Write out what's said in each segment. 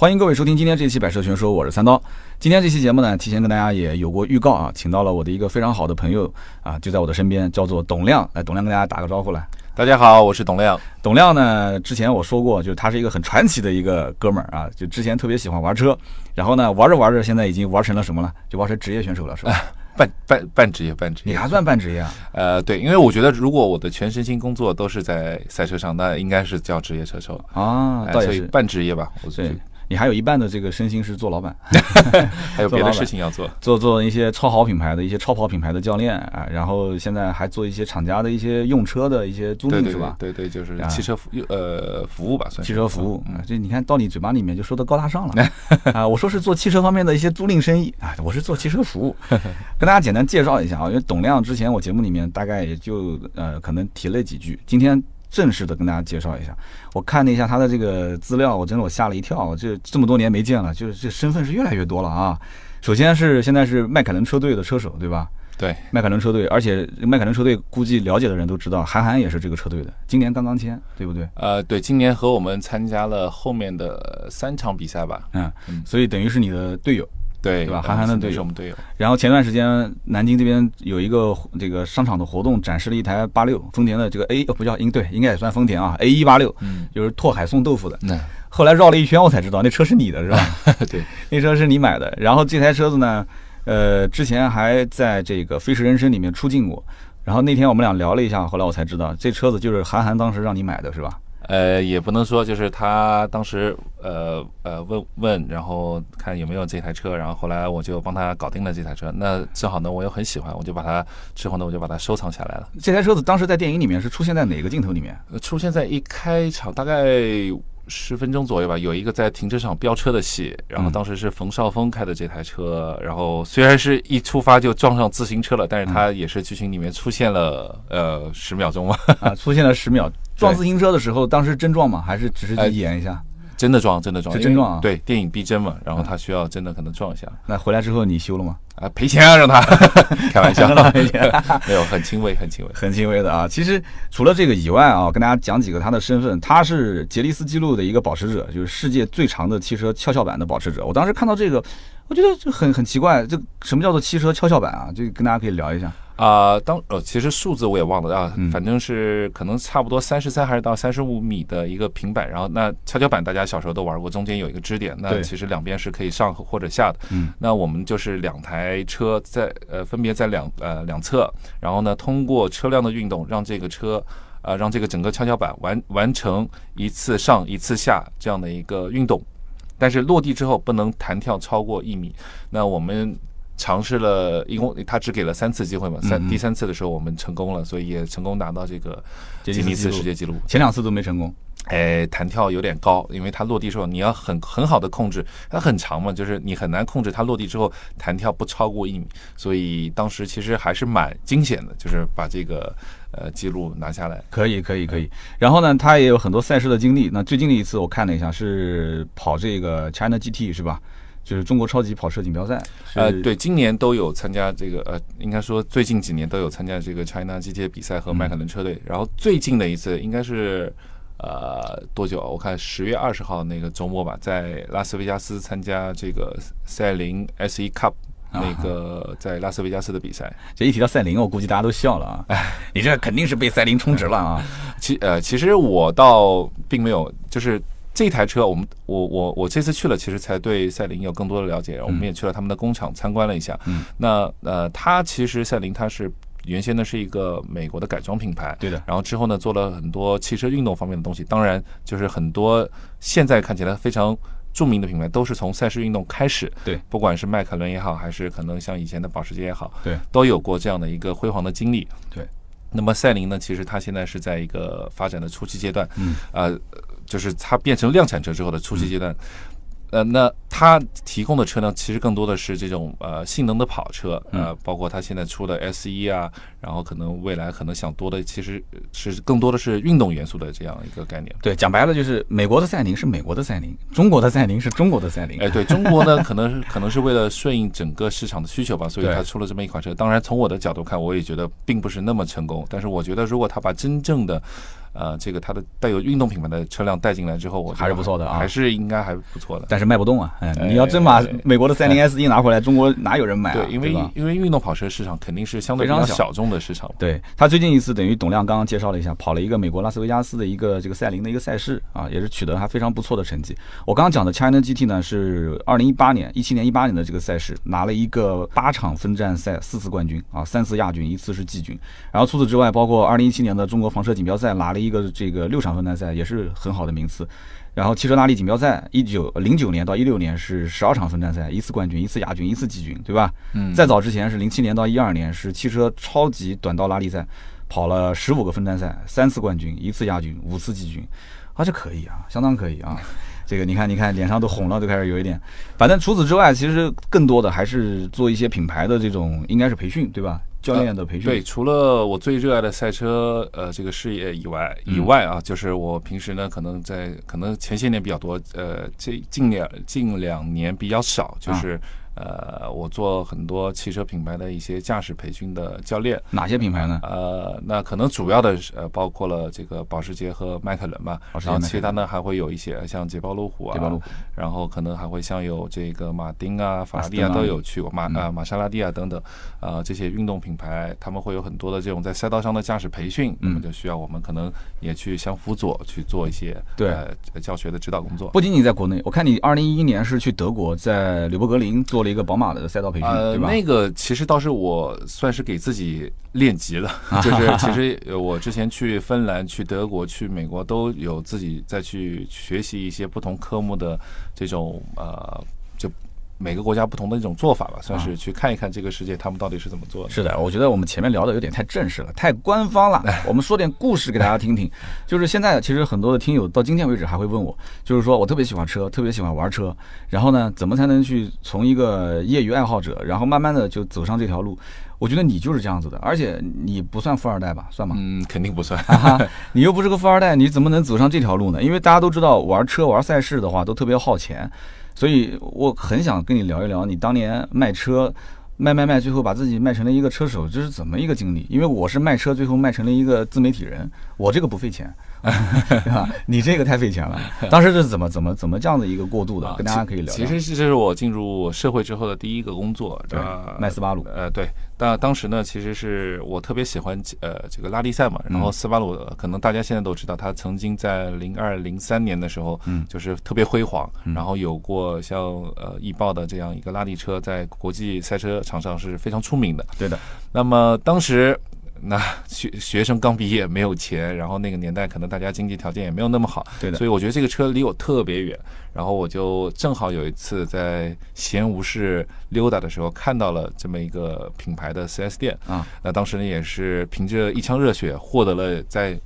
欢迎各位收听今天这期《百车全说》，我是三刀。今天这期节目呢，提前跟大家也有过预告啊，请到了我的一个非常好的朋友啊，就在我的身边，叫做董亮。来，董亮跟大家打个招呼来。大家好，我是董亮。董亮呢，之前我说过，就是他是一个很传奇的一个哥们儿啊，就之前特别喜欢玩车，然后呢，玩着玩着，现在已经玩成了什么了？就玩成职业选手了，是吧？半半半职业，半职业。你还算半职业啊？呃，对，因为我觉得如果我的全身心工作都是在赛车上，那应该是叫职业车手啊，所以半职业吧，我对。你还有一半的这个身心是做老板，还有别的事情要做，做做一些超好品牌的一些超跑品牌的教练啊，然后现在还做一些厂家的一些用车的一些租赁是吧？对对，就是汽车服呃服务吧，算汽车服务啊。这你看到你嘴巴里面就说的高大上了 啊！我说是做汽车方面的一些租赁生意啊，我是做汽车服务，跟大家简单介绍一下啊，因为董亮之前我节目里面大概也就呃可能提了几句，今天。正式的跟大家介绍一下，我看了一下他的这个资料，我真的我吓了一跳，这这么多年没见了，就是这身份是越来越多了啊。首先是现在是迈凯伦车队的车手，对吧？对，迈凯伦车队，而且迈凯伦车队估计了解的人都知道，韩寒也是这个车队的，今年刚刚签，对不对？呃，对，今年和我们参加了后面的三场比赛吧。嗯，所以等于是你的队友。对，对吧？韩寒的队友，我们队友。然后前段时间南京这边有一个这个商场的活动，展示了一台八六丰田的这个 A，不叫应对，应该也算丰田啊，A 一八六，嗯，就是拓海送豆腐的。那后来绕了一圈，我才知道那车是你的，是吧？对，那车是你买的。然后这台车子呢，呃，之前还在这个《飞驰人生》里面出镜过。然后那天我们俩聊了一下，后来我才知道这车子就是韩寒当时让你买的，是吧？呃，也不能说，就是他当时呃呃问问，然后看有没有这台车，然后后来我就帮他搞定了这台车。那正好呢，我又很喜欢，我就把它之后呢，我就把它收藏下来了。这台车子当时在电影里面是出现在哪个镜头里面？出现在一开场大概十分钟左右吧，有一个在停车场飙车的戏，然后当时是冯绍峰开的这台车，然后虽然是一出发就撞上自行车了，但是他也是剧情里面出现了呃十秒钟嘛，啊，出现了十秒。撞自行车的时候，当时真撞吗？还是只是演一下？真的撞，真的撞，是真撞啊！对，电影逼真嘛，然后他需要真的可能撞一下。那回来之后你修了吗？啊，赔钱啊，让他 开玩笑，赔钱，没有，很轻微，很轻微，很轻微的啊。其实除了这个以外啊，跟大家讲几个他的身份，他是杰尼斯纪录的一个保持者，就是世界最长的汽车跷跷板的保持者。我当时看到这个，我觉得就很很奇怪，这什么叫做汽车跷跷板啊？就跟大家可以聊一下。啊，当呃，其实数字我也忘了啊，反正是可能差不多三十三还是到三十五米的一个平板，然后那跷跷板大家小时候都玩过，中间有一个支点，那其实两边是可以上或者下的。嗯，那我们就是两台车在呃分别在两呃两侧，然后呢通过车辆的运动，让这个车呃让这个整个跷跷板完完成一次上一次下这样的一个运动，但是落地之后不能弹跳超过一米。那我们。尝试了一共，他只给了三次机会嘛，三第三次的时候我们成功了，所以也成功拿到这个吉尼斯世界纪录。前两次都没成功，哎，弹跳有点高，因为它落地时候你要很很好的控制，它很长嘛，就是你很难控制它落地之后弹跳不超过一米，所以当时其实还是蛮惊险的，就是把这个呃记录拿下来。可以，可以，可以。然后呢，他也有很多赛事的经历。那最近的一次我看了一下，是跑这个 China GT 是吧？就是中国超级跑车锦标赛，呃，对，今年都有参加这个，呃，应该说最近几年都有参加这个 China GT 的比赛和迈凯伦车队。然后最近的一次应该是，呃，多久？我看十月二十号那个周末吧，在拉斯维加斯参加这个赛麟 S E Cup 那个在拉斯维加斯的比赛。这一提到赛麟，我估计大家都笑了啊！你这肯定是被赛麟充值了啊！其呃，其实我倒并没有，就是。这台车，我们我我我这次去了，其实才对赛麟有更多的了解。我们也去了他们的工厂参观了一下。嗯，那呃，它其实赛麟它是原先呢是一个美国的改装品牌，对的。然后之后呢做了很多汽车运动方面的东西，当然就是很多现在看起来非常著名的品牌都是从赛事运动开始。对，不管是迈凯伦也好，还是可能像以前的保时捷也好，对，都有过这样的一个辉煌的经历。对，那么赛麟呢，其实它现在是在一个发展的初期阶段。嗯，呃。就是它变成量产车之后的初期阶段，呃，那它。提供的车辆其实更多的是这种呃性能的跑车，呃，包括它现在出的 S 一啊，然后可能未来可能想多的其实是更多的是运动元素的这样一个概念。对，讲白了就是美国的赛宁是美国的赛宁，中国的赛宁是中国的赛宁。哎，对中国呢，可能可能是为了顺应整个市场的需求吧，所以它出了这么一款车。当然，从我的角度看，我也觉得并不是那么成功。但是我觉得，如果他把真正的呃，这个它的带有运动品牌的车辆带进来之后，我还是不错的啊，还是应该还不错的。但是卖不动啊，哎，你要真把美国的三零 S 一拿回来，中国哪有人买？对，因为因为运动跑车市场肯定是相对非常小众的市场。对他最近一次等于董亮刚刚介绍了一下，跑了一个美国拉斯维加斯的一个这个赛琳的一个赛事啊，也是取得还非常不错的成绩。我刚刚讲的 China GT 呢，是二零一八年、一七年、一八年的这个赛事，拿了一个八场分站赛四次冠军啊，三次亚军，一次是季军。然后除此之外，包括二零一七年的中国房车锦标赛拿了一个这个六。场分站赛也是很好的名次，然后汽车拉力锦标赛一九零九年到一六年是十二场分站赛，一次冠军，一次亚军，一次季军，对吧？嗯。再早之前是零七年到一二年是汽车超级短道拉力赛，跑了十五个分站赛，三次冠军，一次亚军，五次季军，啊，这可以啊，相当可以啊。这个你看，你看脸上都红了，都开始有一点。反正除此之外，其实更多的还是做一些品牌的这种，应该是培训，对吧？教练的培训对，除了我最热爱的赛车呃这个事业以外以外啊，就是我平时呢可能在可能前些年比较多，呃，这近两近两年比较少，就是。呃，我做很多汽车品牌的一些驾驶培训的教练，哪些品牌呢？呃，那可能主要的是呃包括了这个保时捷和迈凯伦吧，然后其他呢还会有一些像捷豹路虎啊，然后可能还会像有这个马丁啊、法拉利啊都有去过，马啊玛莎拉蒂啊等等，啊这些运动品牌他们会有很多的这种在赛道上的驾驶培训，那么就需要我们可能也去相辅佐去做一些对。教学的指导工作。不仅仅在国内，我看你二零一一年是去德国，在吕伯格林做了。一个宝马的赛道培训，对吧？那个其实倒是我算是给自己练级了，就是其实我之前去芬兰、去德国、去美国都有自己再去学习一些不同科目的这种呃。每个国家不同的一种做法吧，算是去看一看这个世界他们到底是怎么做的。是的，我觉得我们前面聊的有点太正式了，太官方了。我们说点故事给大家听听。就是现在其实很多的听友到今天为止还会问我，就是说我特别喜欢车，特别喜欢玩车，然后呢，怎么才能去从一个业余爱好者，然后慢慢的就走上这条路？我觉得你就是这样子的，而且你不算富二代吧？算吗？嗯，肯定不算。你又不是个富二代，你怎么能走上这条路呢？因为大家都知道玩车玩赛事的话都特别耗钱。所以我很想跟你聊一聊，你当年卖车，卖卖卖，最后把自己卖成了一个车手，这是怎么一个经历？因为我是卖车，最后卖成了一个自媒体人，我这个不费钱。对吧？你这个太费钱了。当时是怎么怎么怎么这样的一个过渡的？跟大家可以聊。其实这是我进入社会之后的第一个工作，对，卖斯巴鲁。呃，对。但当时呢，其实是我特别喜欢呃这个拉力赛嘛。然后斯巴鲁可能大家现在都知道，它曾经在零二零三年的时候，嗯，就是特别辉煌。然后有过像呃易豹的这样一个拉力车，在国际赛车场上是非常出名的。对的。那么当时。那学 学生刚毕业没有钱，然后那个年代可能大家经济条件也没有那么好，对的。所以我觉得这个车离我特别远，然后我就正好有一次在闲无事溜达的时候看到了这么一个品牌的 4S 店啊，那当时呢也是凭着一腔热血获得了在。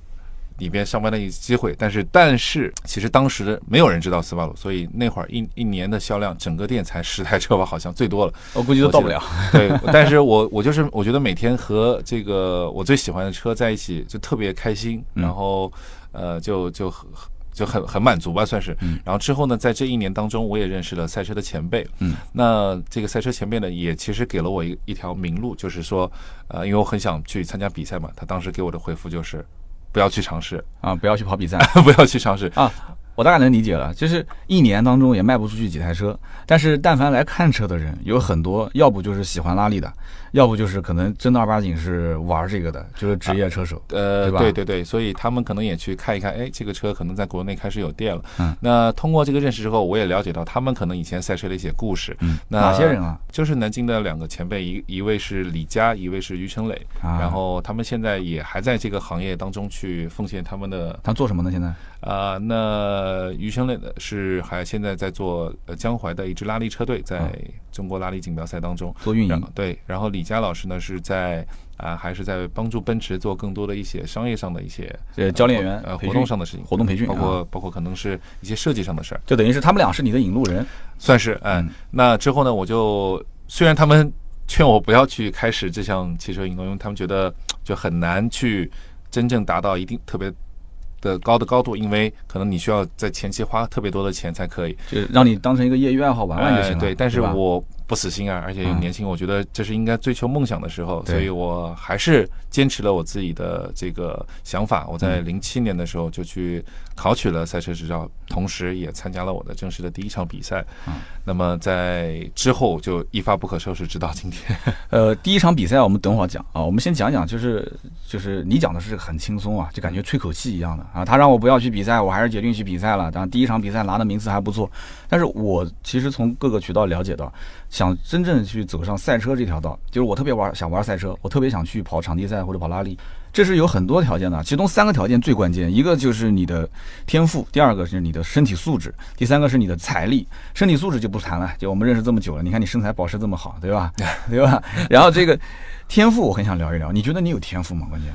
里边上班的一个机会，但是但是其实当时没有人知道斯巴鲁，所以那会儿一一年的销量，整个店才十台车吧，好像最多了，我估计都到不了。对，但是我我就是我觉得每天和这个我最喜欢的车在一起就特别开心，然后呃就就就很很满足吧，算是。然后之后呢，在这一年当中，我也认识了赛车的前辈。嗯，那这个赛车前辈呢，也其实给了我一一条明路，就是说，呃，因为我很想去参加比赛嘛，他当时给我的回复就是。不要去尝试啊！不要去跑比赛，不要去尝试啊！我大概能理解了，就是一年当中也卖不出去几台车，但是但凡来看车的人有很多，要不就是喜欢拉力的。要不就是可能正儿八经是玩这个的，就是职业车手，呃，对？对对对，所以他们可能也去看一看，哎，这个车可能在国内开始有店了。嗯，那通过这个认识之后，我也了解到他们可能以前赛车的一些故事。嗯，哪些人啊？就是南京的两个前辈，一一位是李佳，一位是于成磊。啊，然后他们现在也还在这个行业当中去奉献他们的。他做什么呢？现在？啊，那呃，余生磊是还现在在做呃江淮的一支拉力车队，在中国拉力锦标赛当中做运营。对，然后李佳老师呢是在啊，还是在帮助奔驰做更多的一些商业上的一些呃教练员呃活动上的事情，活动培训，包括包括可能是一些设计上的事儿。就等于是他们俩是你的引路人，算是嗯。那之后呢，我就虽然他们劝我不要去开始这项汽车运动，因为他们觉得就很难去真正达到一定特别。的高的高度，因为可能你需要在前期花特别多的钱才可以，就让你当成一个业余爱好玩玩就行了。对，但是我不死心啊，而且又年轻，我觉得这是应该追求梦想的时候，所以我还是坚持了我自己的这个想法。我在零七年的时候就去考取了赛车执照，同时也参加了我的正式的第一场比赛。那么在之后就一发不可收拾，直到今天。呃，第一场比赛我们等会儿讲啊，我们先讲讲，就是就是你讲的是很轻松啊，就感觉吹口气一样的。啊，他让我不要去比赛，我还是决定去比赛了。当然，第一场比赛拿的名次还不错，但是我其实从各个渠道了解到，想真正去走上赛车这条道，就是我特别玩想玩赛车，我特别想去跑场地赛或者跑拉力，这是有很多条件的。其中三个条件最关键，一个就是你的天赋，第二个是你的身体素质，第三个是你的财力。身体素质就不谈了，就我们认识这么久了，你看你身材保持这么好，对吧？对吧？然后这个天赋，我很想聊一聊，你觉得你有天赋吗？关键？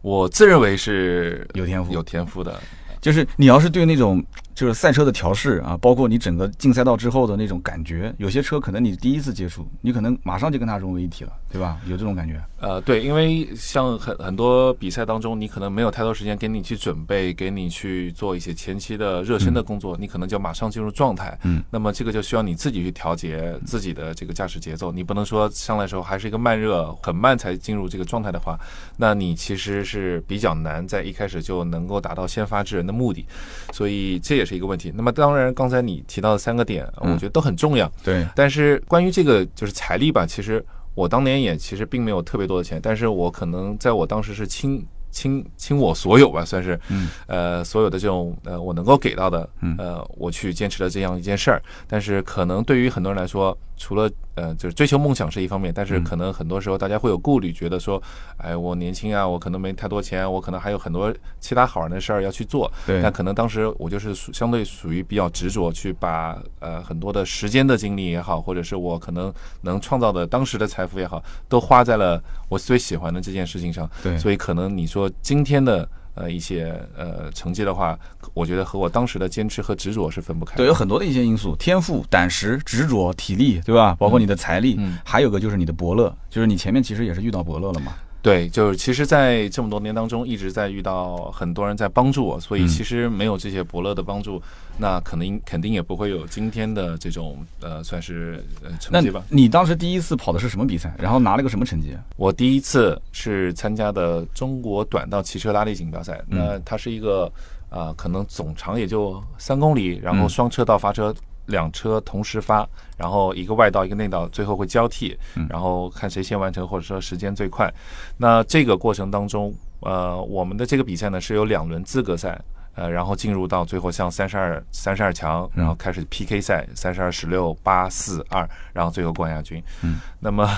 我自认为是有天赋、有天赋的，就是你要是对那种。就是赛车的调试啊，包括你整个进赛道之后的那种感觉，有些车可能你第一次接触，你可能马上就跟它融为一体了，对吧？有这种感觉？呃，对，因为像很很多比赛当中，你可能没有太多时间给你去准备，给你去做一些前期的热身的工作，你可能就马上进入状态。嗯，那么这个就需要你自己去调节自己的这个驾驶节奏，你不能说上来的时候还是一个慢热，很慢才进入这个状态的话，那你其实是比较难在一开始就能够达到先发制人的目的，所以这也。是一个问题。那么，当然，刚才你提到的三个点，我觉得都很重要。对。但是，关于这个就是财力吧，其实我当年也其实并没有特别多的钱，但是我可能在我当时是倾倾倾我所有吧，算是，嗯，呃，所有的这种呃我能够给到的，呃，我去坚持了这样一件事儿。但是，可能对于很多人来说，除了呃，就是追求梦想是一方面，但是可能很多时候大家会有顾虑，觉得说，哎，我年轻啊，我可能没太多钱，我可能还有很多其他好玩的事儿要去做。对。但可能当时我就是相对属于比较执着，去把呃很多的时间的精力也好，或者是我可能能创造的当时的财富也好，都花在了我最喜欢的这件事情上。对。所以可能你说今天的。呃，一些呃成绩的话，我觉得和我当时的坚持和执着是分不开。对，有很多的一些因素，天赋、胆识、执着、体力，对吧？包括你的财力，还有个就是你的伯乐，就是你前面其实也是遇到伯乐了嘛。对，就是其实，在这么多年当中，一直在遇到很多人在帮助我，所以其实没有这些伯乐的帮助，那可能肯定也不会有今天的这种呃，算是呃成绩吧。你当时第一次跑的是什么比赛？然后拿了个什么成绩？我第一次是参加的中国短道汽车拉力锦标赛，那它是一个啊，可能总长也就三公里，然后双车道发车。两车同时发，然后一个外道一个内道，最后会交替，然后看谁先完成，或者说时间最快。那这个过程当中，呃，我们的这个比赛呢是有两轮资格赛，呃，然后进入到最后像三十二三十二强，然后开始 PK 赛，三十二十六八四二，然后最后冠亚军。嗯，那么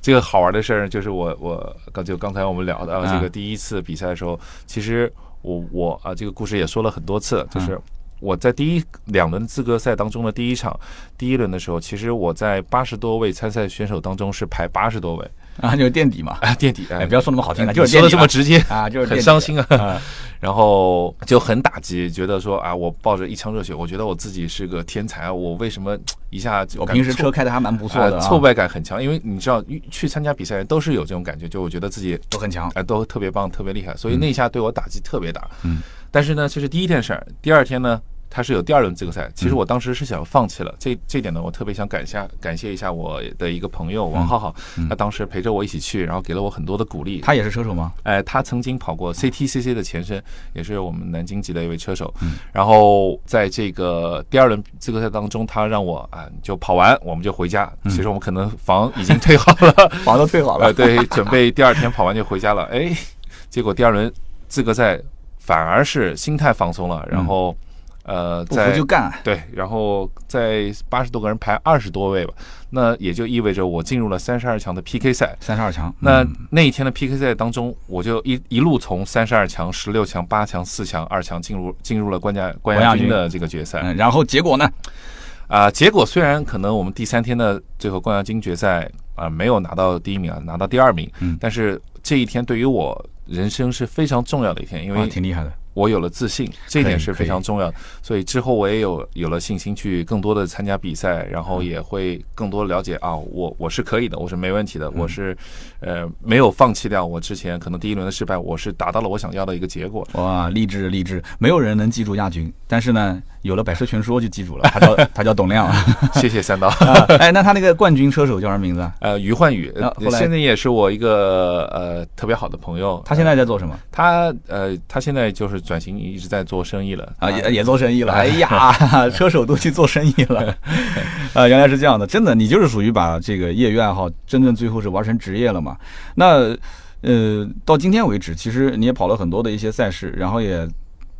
这个好玩的事儿就是我我刚就刚才我们聊的这个第一次比赛的时候，其实我我啊这个故事也说了很多次，就是。我在第一两轮资格赛当中的第一场，第一轮的时候，其实我在八十多位参赛选手当中是排八十多位。啊，就是垫底嘛，啊垫底，哎，不要说那么好听的，就是说的这么直接啊，就是很伤心啊，然后就很打击，觉得说啊，我抱着一腔热血，我觉得我自己是个天才，我为什么一下我平时车开的还蛮不错的，挫败感很强，因为你知道去参加比赛都是有这种感觉，就我觉得自己都很强，哎，都特别棒，特别厉害，所以那一下对我打击特别大，嗯，但是呢，这是第一件事儿，第二天呢。他是有第二轮资格赛，其实我当时是想放弃了，这这点呢，我特别想感谢感谢一下我的一个朋友王浩浩，他当时陪着我一起去，然后给了我很多的鼓励。他也是车手吗？哎，他曾经跑过 CTCC 的前身，也是我们南京籍的一位车手。然后在这个第二轮资格赛当中，他让我啊就跑完，我们就回家。其实我们可能房已经退好了，房都退好了，对，准备第二天跑完就回家了。哎，结果第二轮资格赛反而是心态放松了，然后。呃，在就干对，然后在八十多个人排二十多位吧，那也就意味着我进入了三十二强的 PK 赛。三十二强，那那一天的 PK 赛当中，我就一一路从三十二强、十六强、八强、四强、二强进入进入了冠亚冠亚军的这个决赛。然后结果呢？啊，结果虽然可能我们第三天的最后冠亚军决赛啊没有拿到第一名啊，拿到第二名，嗯，但是这一天对于我人生是非常重要的一天，因为挺厉害的。我有了自信，这一点是非常重要的。所以之后我也有有了信心去更多的参加比赛，然后也会更多了解啊，我我是可以的，我是没问题的，我是呃没有放弃掉我之前可能第一轮的失败，我是达到了我想要的一个结果。哇，励志励志！没有人能记住亚军，但是呢，有了百车全说就记住了。他叫 他叫董亮，谢谢三刀。哎，那他那个冠军车手叫什么名字？呃，于焕宇，现在也是我一个呃特别好的朋友。他现在在做什么？他呃，他现在就是。转型一直在做生意了啊，也也做生意了。哎呀，车手都去做生意了啊！原来是这样的，真的，你就是属于把这个业余爱好真正最后是玩成职业了嘛？那呃，到今天为止，其实你也跑了很多的一些赛事，然后也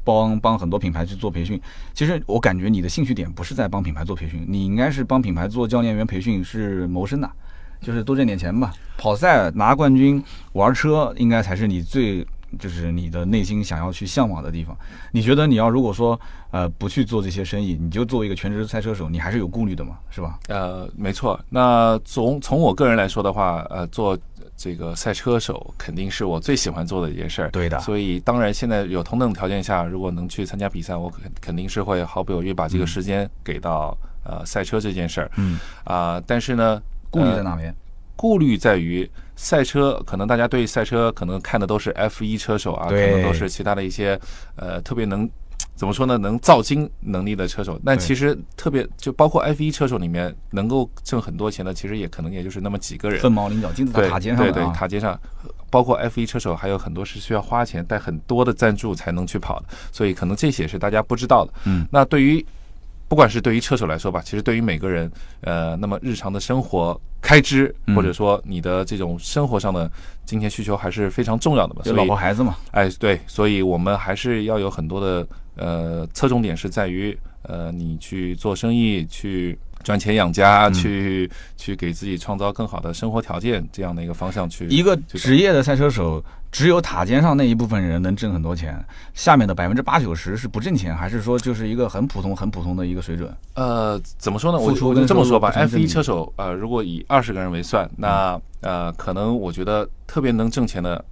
帮帮很多品牌去做培训。其实我感觉你的兴趣点不是在帮品牌做培训，你应该是帮品牌做教练员培训，是谋生的，就是多挣点钱吧。跑赛拿冠军，玩车应该才是你最。就是你的内心想要去向往的地方。你觉得你要如果说呃不去做这些生意，你就作为一个全职赛车手，你还是有顾虑的嘛，是吧？呃，没错。那从从我个人来说的话，呃，做这个赛车手肯定是我最喜欢做的一件事儿。对的。所以当然现在有同等条件下，如果能去参加比赛，我肯肯定是会毫不犹豫把这个时间给到呃赛车这件事儿。嗯。啊，但是呢，顾虑在哪边？顾虑在于赛车，可能大家对赛车可能看的都是 F 一车手啊，可能都是其他的一些呃特别能怎么说呢，能造金能力的车手。但其实特别就包括 F 一车手里面能够挣很多钱的，其实也可能也就是那么几个人。凤毛麟角，金字塔尖上对对塔尖上，包括 F 一车手还有很多是需要花钱带很多的赞助才能去跑的，所以可能这些是大家不知道的。嗯，那对于。不管是对于车手来说吧，其实对于每个人，呃，那么日常的生活开支，或者说你的这种生活上的金钱需求，还是非常重要的嘛。就老婆孩子嘛。哎，对，所以我们还是要有很多的呃侧重点是在于呃你去做生意去。赚钱养家，去去给自己创造更好的生活条件，这样的一个方向去。一个职业的赛车手，只有塔尖上那一部分人能挣很多钱，下面的百分之八九十是不挣钱，还是说就是一个很普通、很普通的一个水准？呃，怎么说呢？我我这么说吧，F 一车手，呃，如果以二十个人为算，那呃，可能我觉得特别能挣钱的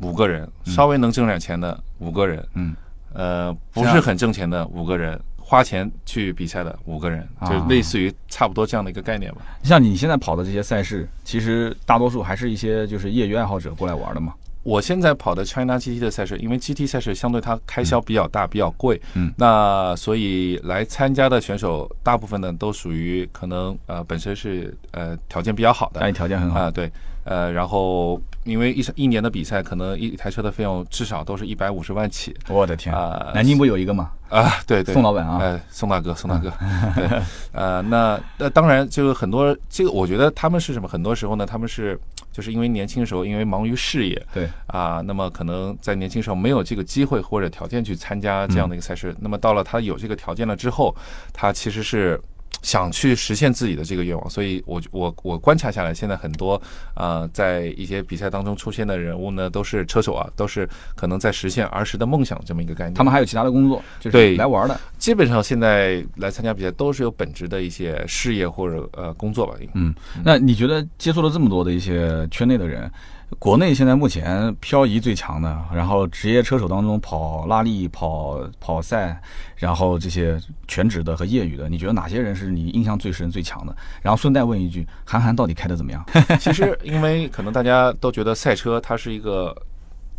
五个人，稍微能挣点钱的五个人，嗯，呃，不是很挣钱的五个人。花钱去比赛的五个人，就类似于差不多这样的一个概念吧。像你现在跑的这些赛事，其实大多数还是一些就是业余爱好者过来玩的嘛。我现在跑的 China GT 的赛事，因为 GT 赛事相对它开销比较大，比较贵，嗯，那所以来参加的选手大部分呢都属于可能呃本身是呃条件比较好的，家里条件很好啊，对。呃，然后因为一一年的比赛，可能一台车的费用至少都是一百五十万起。我的天啊！南京不有一个吗？啊，对对，宋老板啊，哎，宋大哥，宋大哥。对，呃，那那当然，就很多这个，我觉得他们是什么？很多时候呢，他们是就是因为年轻的时候，因为忙于事业，对啊，那么可能在年轻时候没有这个机会或者条件去参加这样的一个赛事。那么到了他有这个条件了之后，他其实是。想去实现自己的这个愿望，所以我我我观察下来，现在很多呃，在一些比赛当中出现的人物呢，都是车手啊，都是可能在实现儿时的梦想这么一个概念。他们还有其他的工作，就是来玩的。基本上现在来参加比赛都是有本职的一些事业或者呃工作吧。嗯，那你觉得接触了这么多的一些圈内的人？国内现在目前漂移最强的，然后职业车手当中跑拉力、跑跑赛，然后这些全职的和业余的，你觉得哪些人是你印象最深、最强的？然后顺带问一句，韩寒到底开的怎么样？其实，因为可能大家都觉得赛车它是一个。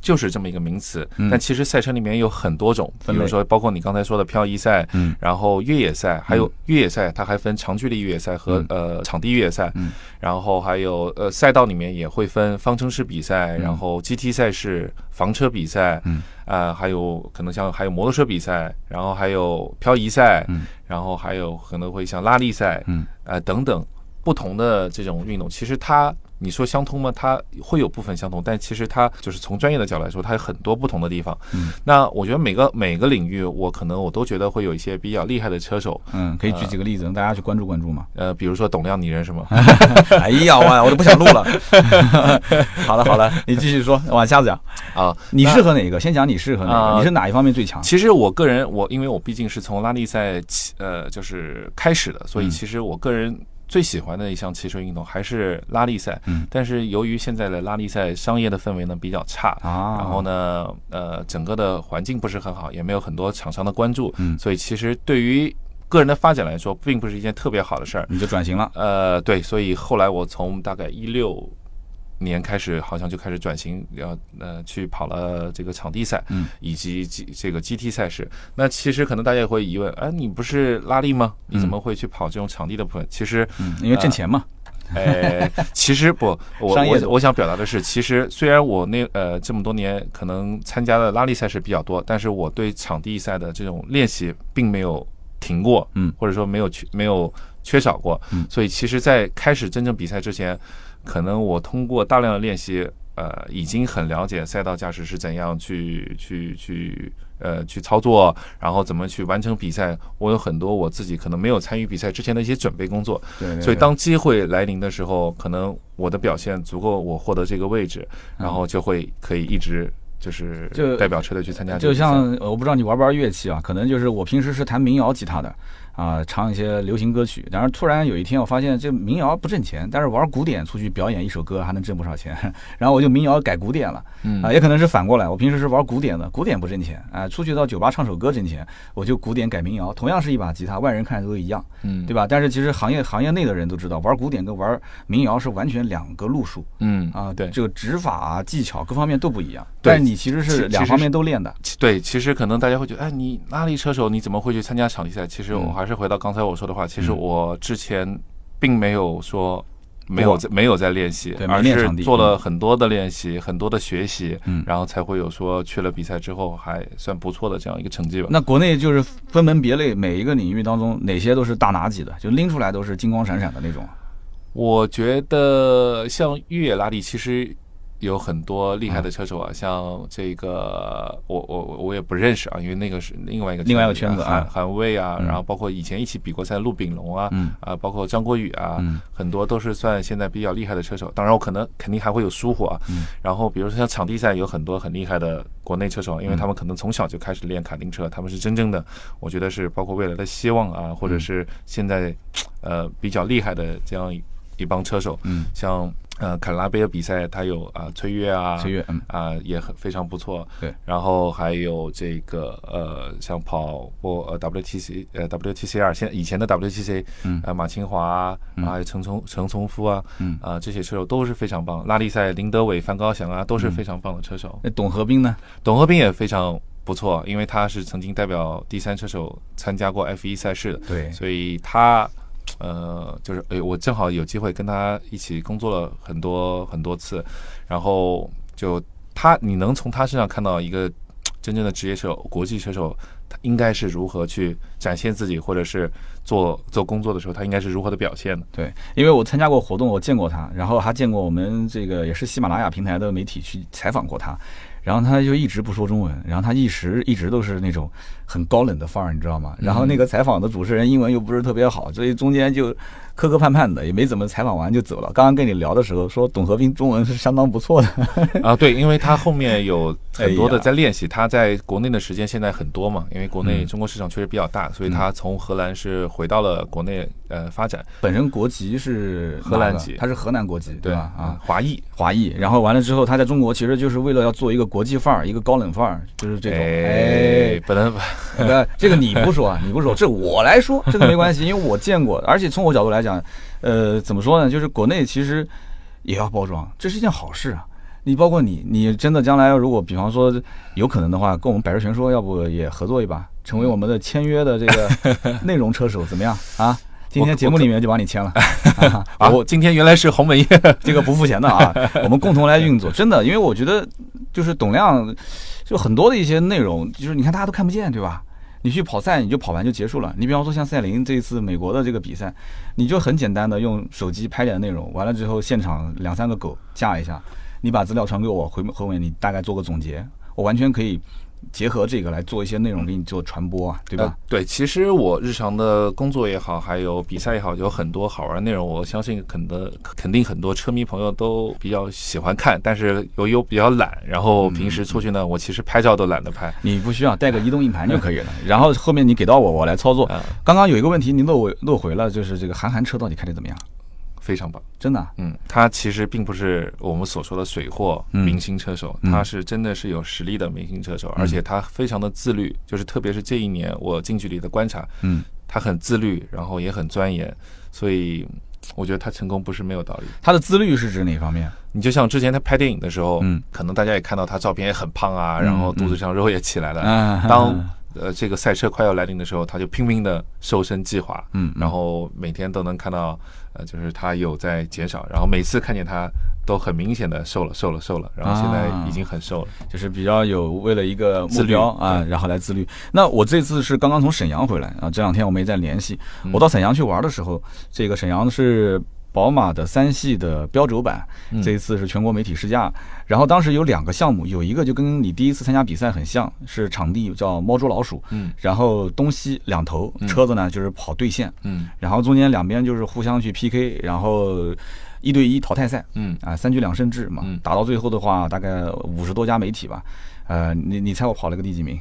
就是这么一个名词，但其实赛车里面有很多种，比如说包括你刚才说的漂移赛，嗯，然后越野赛，还有越野赛，它还分长距离越野赛和呃场地越野赛，嗯，然后还有呃赛道里面也会分方程式比赛，然后 GT 赛事、房车比赛，嗯，啊，还有可能像还有摩托车比赛，然后还有漂移赛，嗯，然后还有可能会像拉力赛，嗯，呃等等不同的这种运动，其实它你说相通吗？它会有部分相同，但其实它就是从专业的角度来说，它有很多不同的地方。嗯，那我觉得每个每个领域，我可能我都觉得会有一些比较厉害的车手。嗯，可以举几个例子，让大家去关注关注嘛。呃，比如说董亮，你认识吗？哎呀，我我都不想录了。好了好了，你继续说，往下讲啊。你适合哪个？先讲你适合哪个？你是哪一方面最强？其实我个人，我因为我毕竟是从拉力赛起，呃，就是开始的，所以其实我个人。最喜欢的一项汽车运动还是拉力赛，嗯，但是由于现在的拉力赛商业的氛围呢比较差啊，然后呢，呃，整个的环境不是很好，也没有很多厂商的关注，嗯，所以其实对于个人的发展来说，并不是一件特别好的事儿。你就转型了，呃，对，所以后来我从大概一六。年开始好像就开始转型，要呃去跑了这个场地赛，嗯，以及这这个 GT 赛事。那其实可能大家也会疑问，哎，你不是拉力吗？你怎么会去跑这种场地的部分？其实，嗯，因为挣钱嘛。哎，其实不，我 我我想表达的是，其实虽然我那呃这么多年可能参加的拉力赛事比较多，但是我对场地赛的这种练习并没有停过，嗯，或者说没有缺没有缺少过，嗯，所以其实，在开始真正比赛之前。可能我通过大量的练习，呃，已经很了解赛道驾驶是怎样去去去呃去操作，然后怎么去完成比赛。我有很多我自己可能没有参与比赛之前的一些准备工作。对。所以当机会来临的时候，可能我的表现足够我获得这个位置，然后就会可以一直就是就代表车队去参加。就像我不知道你玩不玩乐器啊？可能就是我平时是弹民谣吉他的。啊，唱一些流行歌曲，然后突然有一天我发现这民谣不挣钱，但是玩古典出去表演一首歌还能挣不少钱，然后我就民谣改古典了，啊，也可能是反过来，我平时是玩古典的，古典不挣钱，啊，出去到酒吧唱首歌挣钱，我就古典改民谣，同样是一把吉他，外人看都一样，嗯，对吧？但是其实行业行业内的人都知道，玩古典跟玩民谣是完全两个路数，嗯啊，对，这个指法啊技巧各方面都不一样，但是你其实是两方面都练的，对，其实可能大家会觉得，哎，你拉力车手你怎么会去参加场地赛？其实我还是回到刚才我说。的话，其实我之前并没有说没有在没有在练习，而是做了很多的练习，很多的学习，嗯，然后才会有说去了比赛之后还算不错的这样一个成绩吧。那国内就是分门别类，每一个领域当中哪些都是大拿级的，就拎出来都是金光闪闪的那种。我觉得像越野拉力，其实。有很多厉害的车手啊，像这个我我我也不认识啊，因为那个是另外一个另外一个圈子啊韩卫啊，然后包括以前一起比过赛陆炳龙啊，啊，包括张国宇啊，很多都是算现在比较厉害的车手。当然，我可能肯定还会有疏忽啊。然后比如说像场地赛有很多很厉害的国内车手，因为他们可能从小就开始练卡丁车，他们是真正的，我觉得是包括未来的希望啊，或者是现在呃比较厉害的这样一帮车手，嗯，像。呃，坎拉杯的比赛，他有啊，崔悦啊，崔悦，嗯啊，也很非常不错。对，然后还有这个呃，像跑过呃 WTC 呃 WTCR，，现以前的 WTC，嗯，呃马清华啊，还有陈从陈从夫啊，嗯啊，这些车手都是非常棒。拉力赛林德伟、范高翔啊，都是非常棒的车手。那董和斌呢？董和斌也非常不错，因为他是曾经代表第三车手参加过 F 一赛事的，对，所以他。呃，就是哎，我正好有机会跟他一起工作了很多很多次，然后就他，你能从他身上看到一个 真正的职业车手、国际车手，他应该是如何去展现自己，或者是做做工作的时候，他应该是如何的表现的。对，因为我参加过活动，我见过他，然后还见过我们这个也是喜马拉雅平台的媒体去采访过他。然后他就一直不说中文，然后他一时一直都是那种很高冷的范儿，你知道吗？然后那个采访的主持人英文又不是特别好，所以中间就。磕磕绊绊的，也没怎么采访完就走了。刚刚跟你聊的时候说，董和平中文是相当不错的啊。对，因为他后面有 很多的在练习，他在国内的时间现在很多嘛，因为国内中国市场确实比较大，所以他从荷兰是回到了国内呃发展。本身国籍是荷兰籍，他是荷兰国籍，对吧？啊，华裔，华裔。然后完了之后，他在中国其实就是为了要做一个国际范儿，一个高冷范儿，就是这种。哎，不能，不，这个你不说，你不说，这我来说，这个没关系，因为我见过，而且从我角度来讲。讲，呃，怎么说呢？就是国内其实也要包装，这是一件好事啊。你包括你，你真的将来如果比方说有可能的话，跟我们百事全说，要不也合作一把，成为我们的签约的这个 内容车手，怎么样啊？今天节目里面就把你签了。啊，我今天原来是鸿门宴，这个不付钱的啊，我们共同来运作。真的，因为我觉得就是董亮，就很多的一些内容，就是你看大家都看不见，对吧？你去跑赛，你就跑完就结束了。你比方说像赛琳这一次美国的这个比赛，你就很简单的用手机拍点内容，完了之后现场两三个狗架一下，你把资料传给我，回后面你大概做个总结，我完全可以。结合这个来做一些内容给你做传播啊，对吧？对，其实我日常的工作也好，还有比赛也好，有很多好玩的内容。我相信肯的肯定很多车迷朋友都比较喜欢看，但是由于我比较懒，然后平时出去呢，我其实拍照都懒得拍。你不需要带个移动硬盘就可以了，然后后面你给到我，我来操作。刚刚有一个问题你漏回漏回了，就是这个韩寒车到底开的怎么样？非常棒，真的，嗯，他其实并不是我们所说的水货明星车手，他是真的是有实力的明星车手，而且他非常的自律，就是特别是这一年我近距离的观察，嗯，他很自律，然后也很钻研，所以我觉得他成功不是没有道理。他的自律是指哪方面？你就像之前他拍电影的时候，嗯，可能大家也看到他照片也很胖啊，然后肚子上肉也起来了，当。呃，这个赛车快要来临的时候，他就拼命的瘦身计划，嗯，然后每天都能看到，呃，就是他有在减少，然后每次看见他都很明显的瘦了，瘦了，瘦了，然后现在已经很瘦了，就是比较有为了一个目标啊，然后来自律。那我这次是刚刚从沈阳回来啊，这两天我们也在联系，我到沈阳去玩的时候，这个沈阳是。宝马的三系的标轴版，这一次是全国媒体试驾。然后当时有两个项目，有一个就跟你第一次参加比赛很像，是场地叫猫捉老鼠。嗯。然后东西两头车子呢就是跑对线。嗯。然后中间两边就是互相去 PK，然后一对一淘汰赛。嗯。啊，三局两胜制嘛。嗯。打到最后的话，大概五十多家媒体吧。呃，你你猜我跑了个第几名？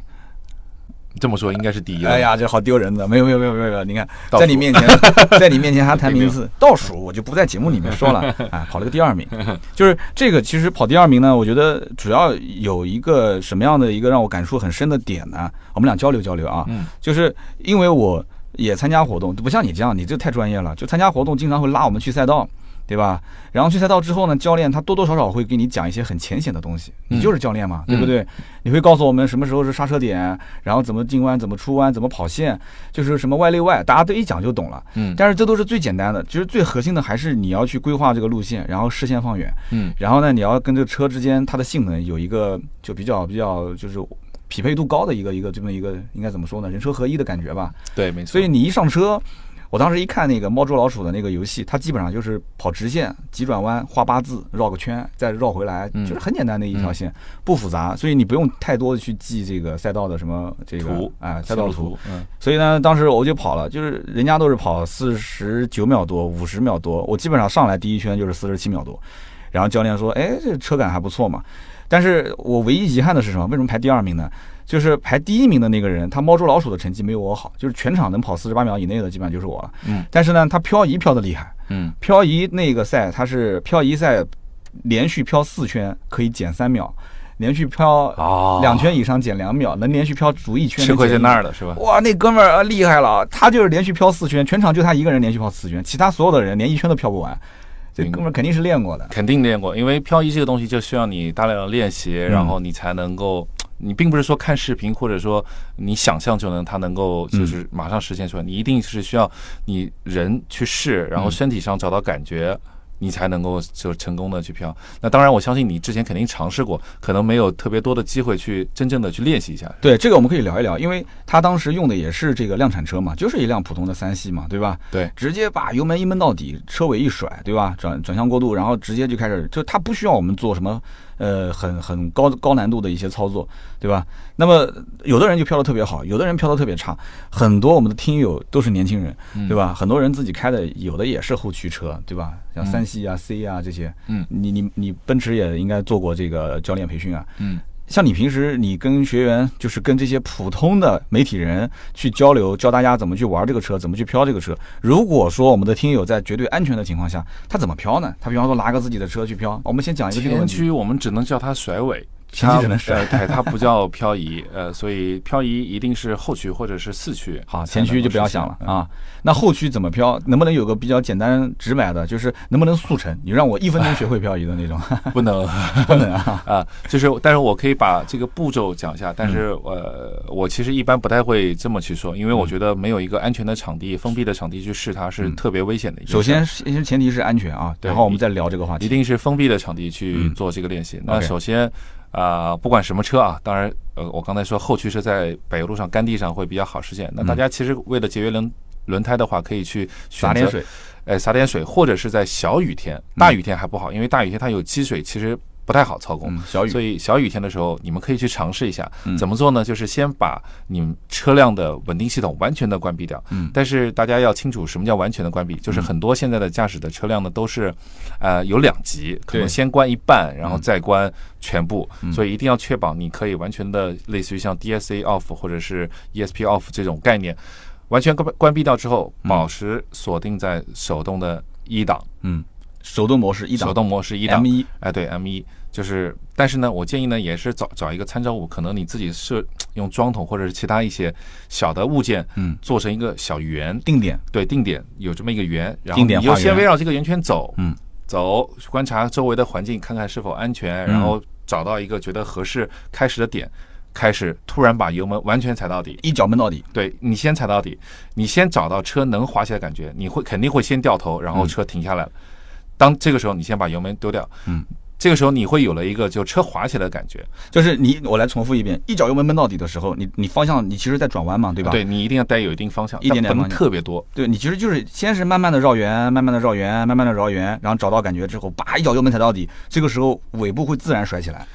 这么说应该是第一了。哎呀，这好丢人的！没有没有没有没有，你看，在你面前，在你面前还谈名次，倒数我就不在节目里面说了。哎，跑了个第二名，就是这个。其实跑第二名呢，我觉得主要有一个什么样的一个让我感触很深的点呢？我们俩交流交流啊。嗯。就是因为我也参加活动，不像你这样，你这太专业了。就参加活动，经常会拉我们去赛道。对吧？然后去赛道之后呢，教练他多多少少会给你讲一些很浅显的东西。你就是教练嘛，对不对？你会告诉我们什么时候是刹车点，然后怎么进弯、怎么出弯、怎么跑线，就是什么外内外，大家都一讲就懂了。嗯。但是这都是最简单的，其实最核心的还是你要去规划这个路线，然后视线放远。嗯。然后呢，你要跟这个车之间它的性能有一个就比较比较就是匹配度高的一个一个这么一个应该怎么说呢？人车合一的感觉吧。对，没错。所以你一上车。我当时一看那个猫捉老鼠的那个游戏，它基本上就是跑直线、急转弯、画八字、绕个圈，再绕回来，就是很简单的一条线，不复杂，所以你不用太多的去记这个赛道的什么这个图，哎，赛道图。嗯。所以呢，当时我就跑了，就是人家都是跑四十九秒多、五十秒多，我基本上上来第一圈就是四十七秒多。然后教练说：“哎，这车感还不错嘛。”但是我唯一遗憾的是什么？为什么排第二名呢？就是排第一名的那个人，他猫捉老鼠的成绩没有我好，就是全场能跑四十八秒以内的，基本上就是我了。嗯。但是呢，他漂移漂的厉害。嗯。漂移那个赛，他是漂移赛，连续漂四圈可以减三秒，连续漂两圈以上减两秒，能连续漂足一圈。吃亏在那儿了，是吧？哇，那哥们儿厉害了，他就是连续漂四圈，全场就他一个人连续漂四圈，其他所有的人连一圈都漂不完。这哥们儿肯定是练过的。肯定练过，因为漂移这个东西就需要你大量的练习，然后你才能够。你并不是说看视频，或者说你想象就能，它能够就是马上实现出来。你一定是需要你人去试，然后身体上找到感觉。你才能够就成功的去漂。那当然，我相信你之前肯定尝试过，可能没有特别多的机会去真正的去练习一下。对，这个我们可以聊一聊，因为他当时用的也是这个量产车嘛，就是一辆普通的三系嘛，对吧？对，直接把油门一闷到底，车尾一甩，对吧？转转向过渡，然后直接就开始，就他不需要我们做什么。呃，很很高高难度的一些操作，对吧？那么有的人就飘的特别好，有的人飘的特别差。很多我们的听友都是年轻人，对吧？很多人自己开的，有的也是后驱车，对吧？像三系啊、C 啊这些，嗯，你你你奔驰也应该做过这个教练培训啊，嗯。像你平时你跟学员，就是跟这些普通的媒体人去交流，教大家怎么去玩这个车，怎么去飘这个车。如果说我们的听友在绝对安全的情况下，他怎么飘呢？他比方说拿个自己的车去飘，我们先讲一个这个问题。前驱我们只能叫它甩尾。它只能甩，对，它不叫漂移，呃，所以漂移一定是后驱或者是四驱。好，前驱就不要想了啊。那后驱怎么漂？能不能有个比较简单直白的，就是能不能速成？你让我一分钟学会漂移的那种？不能，不能啊 啊！就是，但是我可以把这个步骤讲一下。但是，呃，我其实一般不太会这么去说，因为我觉得没有一个安全的场地、封闭的场地去试它是特别危险的。首先，先前提是安全啊，然后我们再聊这个话题。一定是封闭的场地去做这个练习。那首先。啊，不管什么车啊，当然，呃，我刚才说后驱车在柏油路上干地上会比较好实现。那大家其实为了节约轮轮胎的话，可以去撒点水，哎，撒点水，或者是在小雨天，大雨天还不好，因为大雨天它有积水，其实。不太好操控，小雨，所以小雨天的时候，你们可以去尝试一下，怎么做呢？就是先把你们车辆的稳定系统完全的关闭掉。嗯，但是大家要清楚什么叫完全的关闭，就是很多现在的驾驶的车辆呢都是，呃，有两级，可能先关一半，然后再关全部，所以一定要确保你可以完全的类似于像 DSA off 或者是 ESP off 这种概念，完全关关闭掉之后，保持锁定在手动的一档。嗯。手动模式一档，手动模式一档，M 一，哎，对，M 一，就是，但是呢，我建议呢，也是找找一个参照物，可能你自己设用桩筒或者是其他一些小的物件，嗯，做成一个小圆定点，对，定点有这么一个圆，然后你就先围绕这个圆圈走，嗯，走，观察周围的环境，看看是否安全，然后找到一个觉得合适开始的点，开始突然把油门完全踩到底，一脚闷到底，对你先踩到底，你先找到车能滑起来感觉，你会肯定会先掉头，然后车停下来了。当这个时候，你先把油门丢掉，嗯，这个时候你会有了一个就车滑起来的感觉，就是你我来重复一遍，一脚油门闷到底的时候，你你方向你其实在转弯嘛，对吧？对你一定要带有一定方向，一点点特别多。对你其实就是先是慢慢的绕圆，慢慢的绕圆，慢慢的绕圆，然后找到感觉之后，叭一脚油门踩到底，这个时候尾部会自然甩起来。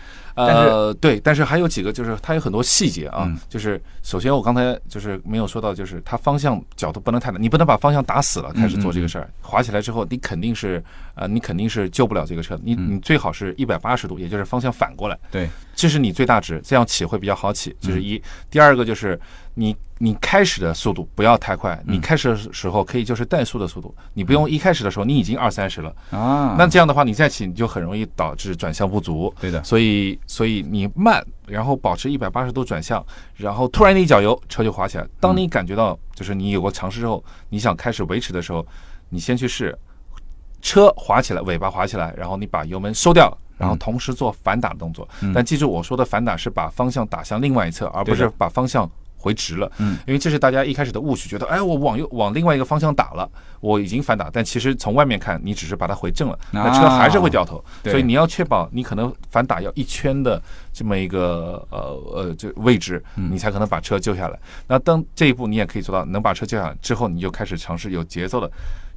呃，对，但是还有几个，就是它有很多细节啊。就是首先我刚才就是没有说到，就是它方向角度不能太大，你不能把方向打死了开始做这个事儿。滑起来之后，你肯定是呃，你肯定是救不了这个车。你你最好是一百八十度，也就是方向反过来。对，这是你最大值，这样起会比较好起。这是一。第二个就是你。你开始的速度不要太快，你开始的时候可以就是怠速的速度，你不用一开始的时候你已经二三十了啊，那这样的话你再起你就很容易导致转向不足。对的，所以所以你慢，然后保持一百八十度转向，然后突然你一脚油，车就滑起来。当你感觉到就是你有过尝试之后，你想开始维持的时候，你先去试，车滑起来，尾巴滑起来，然后你把油门收掉，然后同时做反打的动作。但记住我说的反打是把方向打向另外一侧，而不是把方向。回直了，嗯，因为这是大家一开始的误区，觉得哎，我往右往另外一个方向打了，我已经反打，但其实从外面看，你只是把它回正了，那车还是会掉头，所以你要确保你可能反打要一圈的这么一个呃呃这位置，你才可能把车救下来。那当这一步你也可以做到，能把车救下来之后，你就开始尝试有节奏的。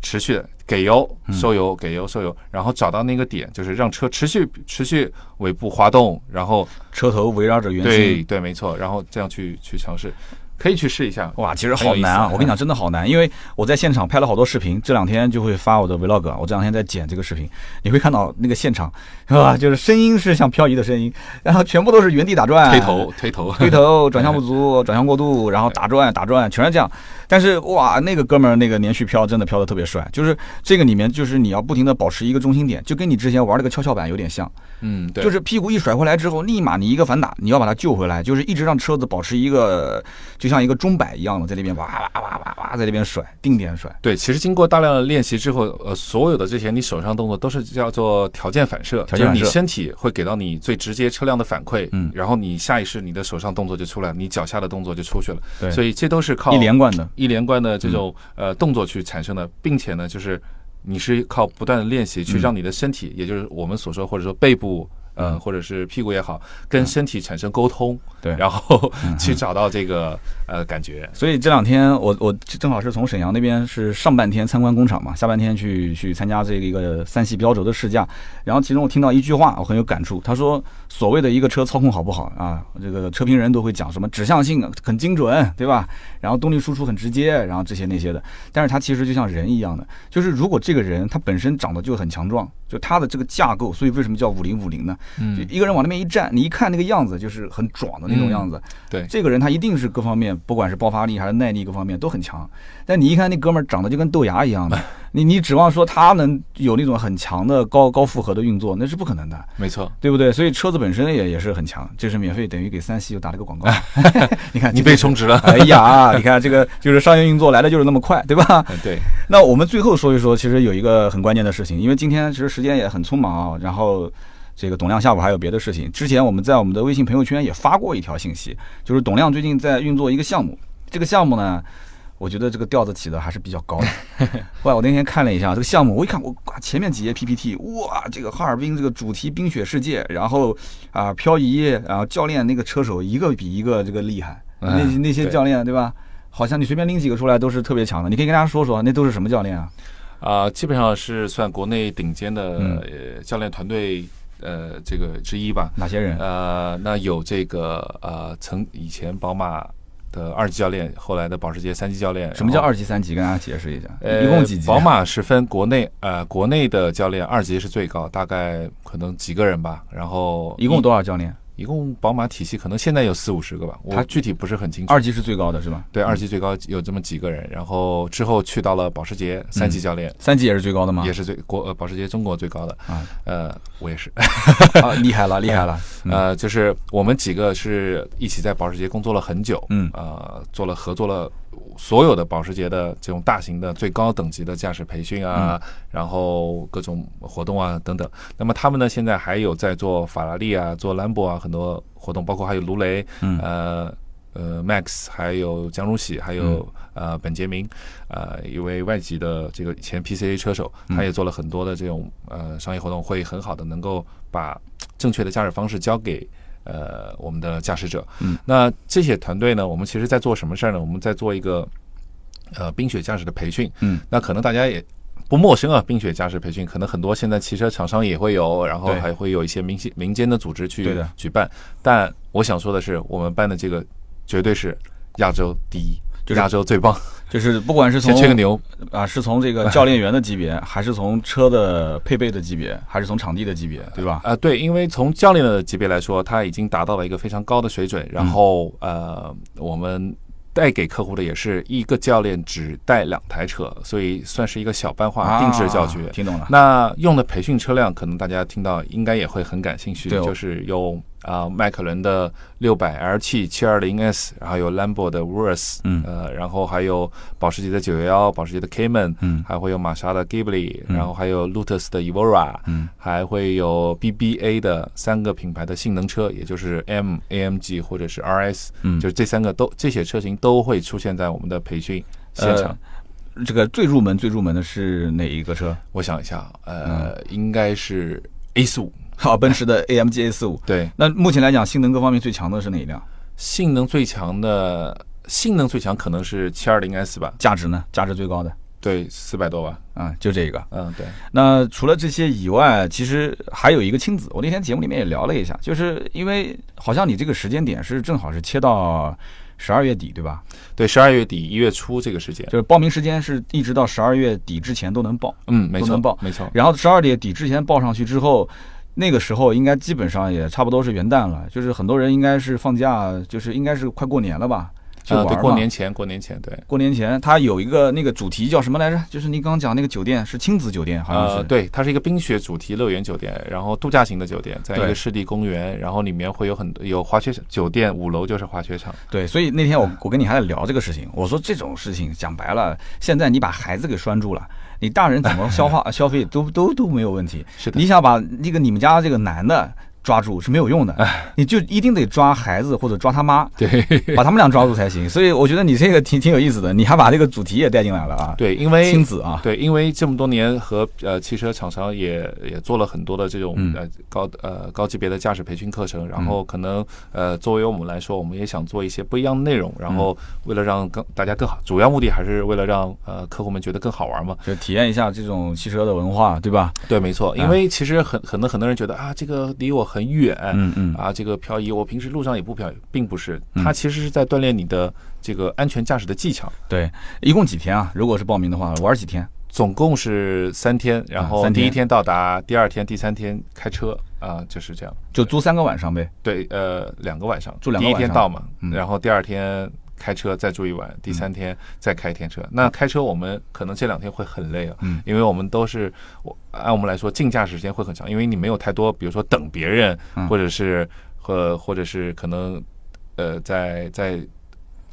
持续的给油收油给油收油，然后找到那个点，就是让车持续持续尾部滑动，然后车头围绕着圆心，对对，没错，然后这样去去尝试。可以去试一下哇，其实好难啊！我跟你讲，真的好难，因为我在现场拍了好多视频，这两天就会发我的 vlog。我这两天在剪这个视频，你会看到那个现场，是吧？就是声音是像漂移的声音，然后全部都是原地打转，推头推头推头，转向不足，转向过度，然后打转打转，全是这样。但是哇，那个哥们儿那个连续飘真的飘的特别帅，就是这个里面就是你要不停的保持一个中心点，就跟你之前玩那个跷跷板有点像。嗯，对，就是屁股一甩回来之后，立马你一个反打，你要把它救回来，就是一直让车子保持一个，就像一个钟摆一样的，在那边哇哇哇哇哇，在那边甩，定点甩。对，其实经过大量的练习之后，呃，所有的这些你手上动作都是叫做条件反射，条件反射，你身体会给到你最直接车辆的反馈，嗯，然后你下意识你的手上动作就出来，你脚下的动作就出去了。对，所以这都是靠一连贯的、一连贯的这种呃动作去产生的，并且呢，就是你是靠不断的练习去让你的身体，也就是我们所说或者说背部。呃，或者是屁股也好，跟身体产生沟通，对，然后去找到这个呃感觉。所以这两天我我正好是从沈阳那边是上半天参观工厂嘛，下半天去去参加这个一个三系标轴的试驾。然后其中我听到一句话，我很有感触。他说，所谓的一个车操控好不好啊，这个车评人都会讲什么指向性很精准，对吧？然后动力输出很直接，然后这些那些的。但是它其实就像人一样的，就是如果这个人他本身长得就很强壮。就他的这个架构，所以为什么叫五零五零呢？嗯，就一个人往那边一站，你一看那个样子，就是很壮的那种样子。对，这个人他一定是各方面，不管是爆发力还是耐力，各方面都很强。但你一看那哥们儿长得就跟豆芽一样的，你你指望说他能有那种很强的高高负荷的运作，那是不可能的。没错，对不对？所以车子本身也也是很强。这是免费等于给三系又打了个广告。你看你被充值了。哎呀，你看这个就是商业运作来的就是那么快，对吧？对。那我们最后说一说，其实有一个很关键的事情，因为今天其实时间也很匆忙啊。然后这个董亮下午还有别的事情。之前我们在我们的微信朋友圈也发过一条信息，就是董亮最近在运作一个项目。这个项目呢？我觉得这个调子起的还是比较高的。后来我那天看了一下这个项目，我一看，我前面几页 PPT，哇，这个哈尔滨这个主题冰雪世界，然后啊漂移，然后教练那个车手一个比一个这个厉害，那那些教练对吧？好像你随便拎几个出来都是特别强的，你可以跟大家说说，那都是什么教练啊？啊，基本上是算国内顶尖的教练团队，呃，这个之一吧。哪些人？呃，那有这个呃，曾以前宝马的二级教练，后来的保时捷三级教练。什么叫二级、三级？跟大家解释一下。一共几级？宝马是分国内呃，国内的教练二级是最高，大概可能几个人吧。然后一共多少教练？一共宝马体系可能现在有四五十个吧，我具体不是很清楚。二级是最高的是吧？对，二级最高有这么几个人，然后之后去到了保时捷三级教练，三级也是最高的吗？也是最国呃保时捷中国最高的啊，呃，我也是，啊，厉害了，厉害了，呃，就是我们几个是一起在保时捷工作了很久，嗯，呃，做了合作了。所有的保时捷的这种大型的最高等级的驾驶培训啊，然后各种活动啊等等。那么他们呢，现在还有在做法拉利啊，做兰博啊很多活动，包括还有卢雷，呃呃 Max，还有江如喜，还有呃本杰明，呃一位外籍的这个前 PCA 车手，他也做了很多的这种呃商业活动，会很好的能够把正确的驾驶方式交给。呃，我们的驾驶者，嗯，那这些团队呢，我们其实在做什么事儿呢？我们在做一个呃冰雪驾驶的培训，嗯，那可能大家也不陌生啊，冰雪驾驶培训。可能很多现在汽车厂商也会有，然后还会有一些民间民间的组织去举办。但我想说的是，我们办的这个绝对是亚洲第一，亚洲最棒。就是不管是从吹个牛啊，是从这个教练员的级别，还是从车的配备的级别，还是从场地的级别，对吧？啊，对，因为从教练的级别来说，他已经达到了一个非常高的水准。然后呃，我们带给客户的也是一个教练只带两台车，所以算是一个小班化定制教学。听懂了？那用的培训车辆，可能大家听到应该也会很感兴趣，就是用。啊，迈凯伦的六百 LT 七二零 S，然后有兰博的 Urus，嗯，呃，然后还有保时捷的九幺幺，保时捷的 Cayman，嗯，还会有玛莎的 Ghibli，然后还有 Lotus 的 Evora，嗯，还会有 BBA 的三个品牌的性能车，也就是 M、AMG 或者是 RS，嗯，就是这三个都这些车型都会出现在我们的培训现场。这个最入门最入门的是哪一个车？我想一下，呃，应该是 A 四五。好，奔驰的 AMG A 四五，对。那目前来讲，性能各方面最强的是哪一辆？性能最强的，性能最强可能是七二零 S 吧。价值呢？价值最高的？对，四百多万。啊，就这个。嗯，对。那除了这些以外，其实还有一个亲子。我那天节目里面也聊了一下，就是因为好像你这个时间点是正好是切到。十二月底对吧？对，十二月底一月初这个时间，就是报名时间是一直到十二月底之前都能报。嗯，没错，能报，没错。然后十二月底之前报上去之后，那个时候应该基本上也差不多是元旦了，就是很多人应该是放假，就是应该是快过年了吧。啊，对，过年前，过年前，对，过年前，它有一个那个主题叫什么来着？就是你刚刚讲那个酒店是亲子酒店，好像是。对，它是一个冰雪主题乐园酒店，然后度假型的酒店，在一个湿地公园，然后里面会有很多有滑雪场，酒店五楼就是滑雪场。对，所以那天我我跟你还在聊这个事情，我说这种事情讲白了，现在你把孩子给拴住了，你大人怎么消化 消费都都都没有问题。是的。你想把那个你们家这个男的。抓住是没有用的，你就一定得抓孩子或者抓他妈，对，把他们俩抓住才行。所以我觉得你这个挺挺有意思的，你还把这个主题也带进来了啊？对，因为亲子啊，对，因为这么多年和呃汽车厂商也也做了很多的这种呃高呃高级别的驾驶培训课程，然后可能呃作为我们来说，我们也想做一些不一样的内容，然后为了让更大家更好，主要目的还是为了让呃客户们觉得更好玩嘛，就体验一下这种汽车的文化，对吧？对，没错，因为其实很可能很多人觉得啊，这个离我很远，嗯嗯啊，这个漂移，我平时路上也不漂，并不是，它其实是在锻炼你的这个安全驾驶的技巧。对，一共几天啊？如果是报名的话，玩几天？总共是三天，然后第一天到达，第二天、第三天开车啊，就是这样，就租三个晚上呗。对，呃，两个晚上，住两个晚上。第一天到嘛，然后第二天。开车再住一晚，第三天再开一天车。那开车我们可能这两天会很累啊，嗯，因为我们都是我按我们来说，竞驾驶时间会很长，因为你没有太多，比如说等别人，或者是和或者是可能呃在在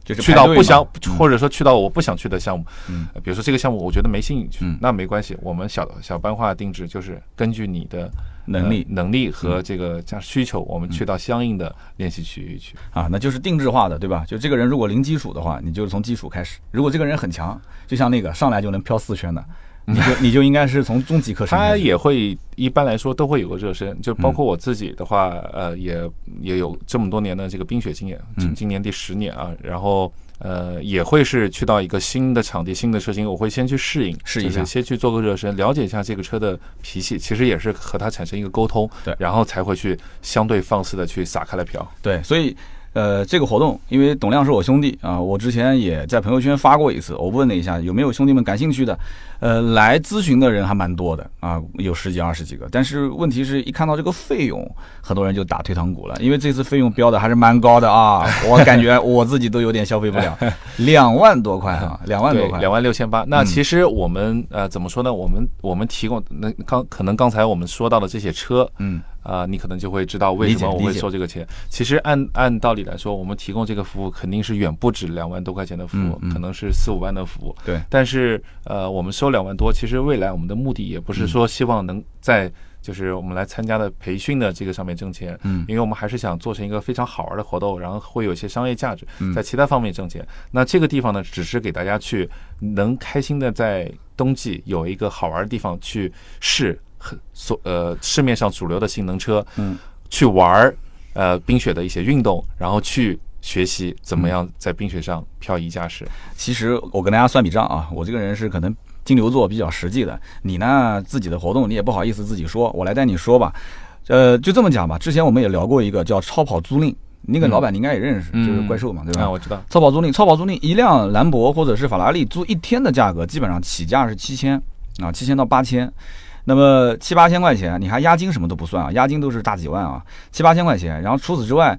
就是去到不想或者说去到我不想去的项目，嗯，比如说这个项目我觉得没兴趣，那没关系，我们小小班化定制就是根据你的。能力、能力和这个加需求，我们去到相应的练习区域去。啊，那就是定制化的，对吧？就这个人如果零基础的话，你就是从基础开始；如果这个人很强，就像那个上来就能飘四圈的，你就 你就应该是从中级课程。他也会一般来说都会有个热身，就包括我自己的话，呃，也也有这么多年的这个冰雪经验，今今年第十年啊，然后呃也会是去到一个新的场地、新的车型，我会先去适应，试一下，先去做个热身，了解一下这个车的脾气，其实也是和他产生一个沟通，对，然后才会去相对放肆的去撒开了瓢，对，所以。呃，这个活动，因为董亮是我兄弟啊，我之前也在朋友圈发过一次，我问了一下有没有兄弟们感兴趣的，呃，来咨询的人还蛮多的啊，有十几二十几个，但是问题是一看到这个费用，很多人就打退堂鼓了，因为这次费用标的还是蛮高的啊，我感觉我自己都有点消费不了，两万多块啊，两万多块，两万六千八。那其实我们呃怎么说呢？我们我们提供那刚可能刚才我们说到的这些车，嗯。啊，你可能就会知道为什么我会收这个钱。其实按按道理来说，我们提供这个服务肯定是远不止两万多块钱的服务，可能是四五万的服务。对，但是呃，我们收两万多，其实未来我们的目的也不是说希望能在就是我们来参加的培训的这个上面挣钱，嗯，因为我们还是想做成一个非常好玩的活动，然后会有一些商业价值，在其他方面挣钱。那这个地方呢，只是给大家去能开心的在冬季有一个好玩的地方去试。所呃市面上主流的性能车，嗯，去玩儿呃冰雪的一些运动，然后去学习怎么样在冰雪上漂移驾驶。其实我跟大家算笔账啊，我这个人是可能金牛座比较实际的，你呢自己的活动你也不好意思自己说，我来带你说吧。呃，就这么讲吧。之前我们也聊过一个叫超跑租赁，那个老板你应该也认识，就是怪兽嘛，对吧？我知道。超跑租赁，超跑租赁一辆兰博或者是法拉利租一天的价格，基本上起价是七千啊，七千到八千。那么七八千块钱，你还押金什么都不算啊，押金都是大几万啊，七八千块钱。然后除此之外，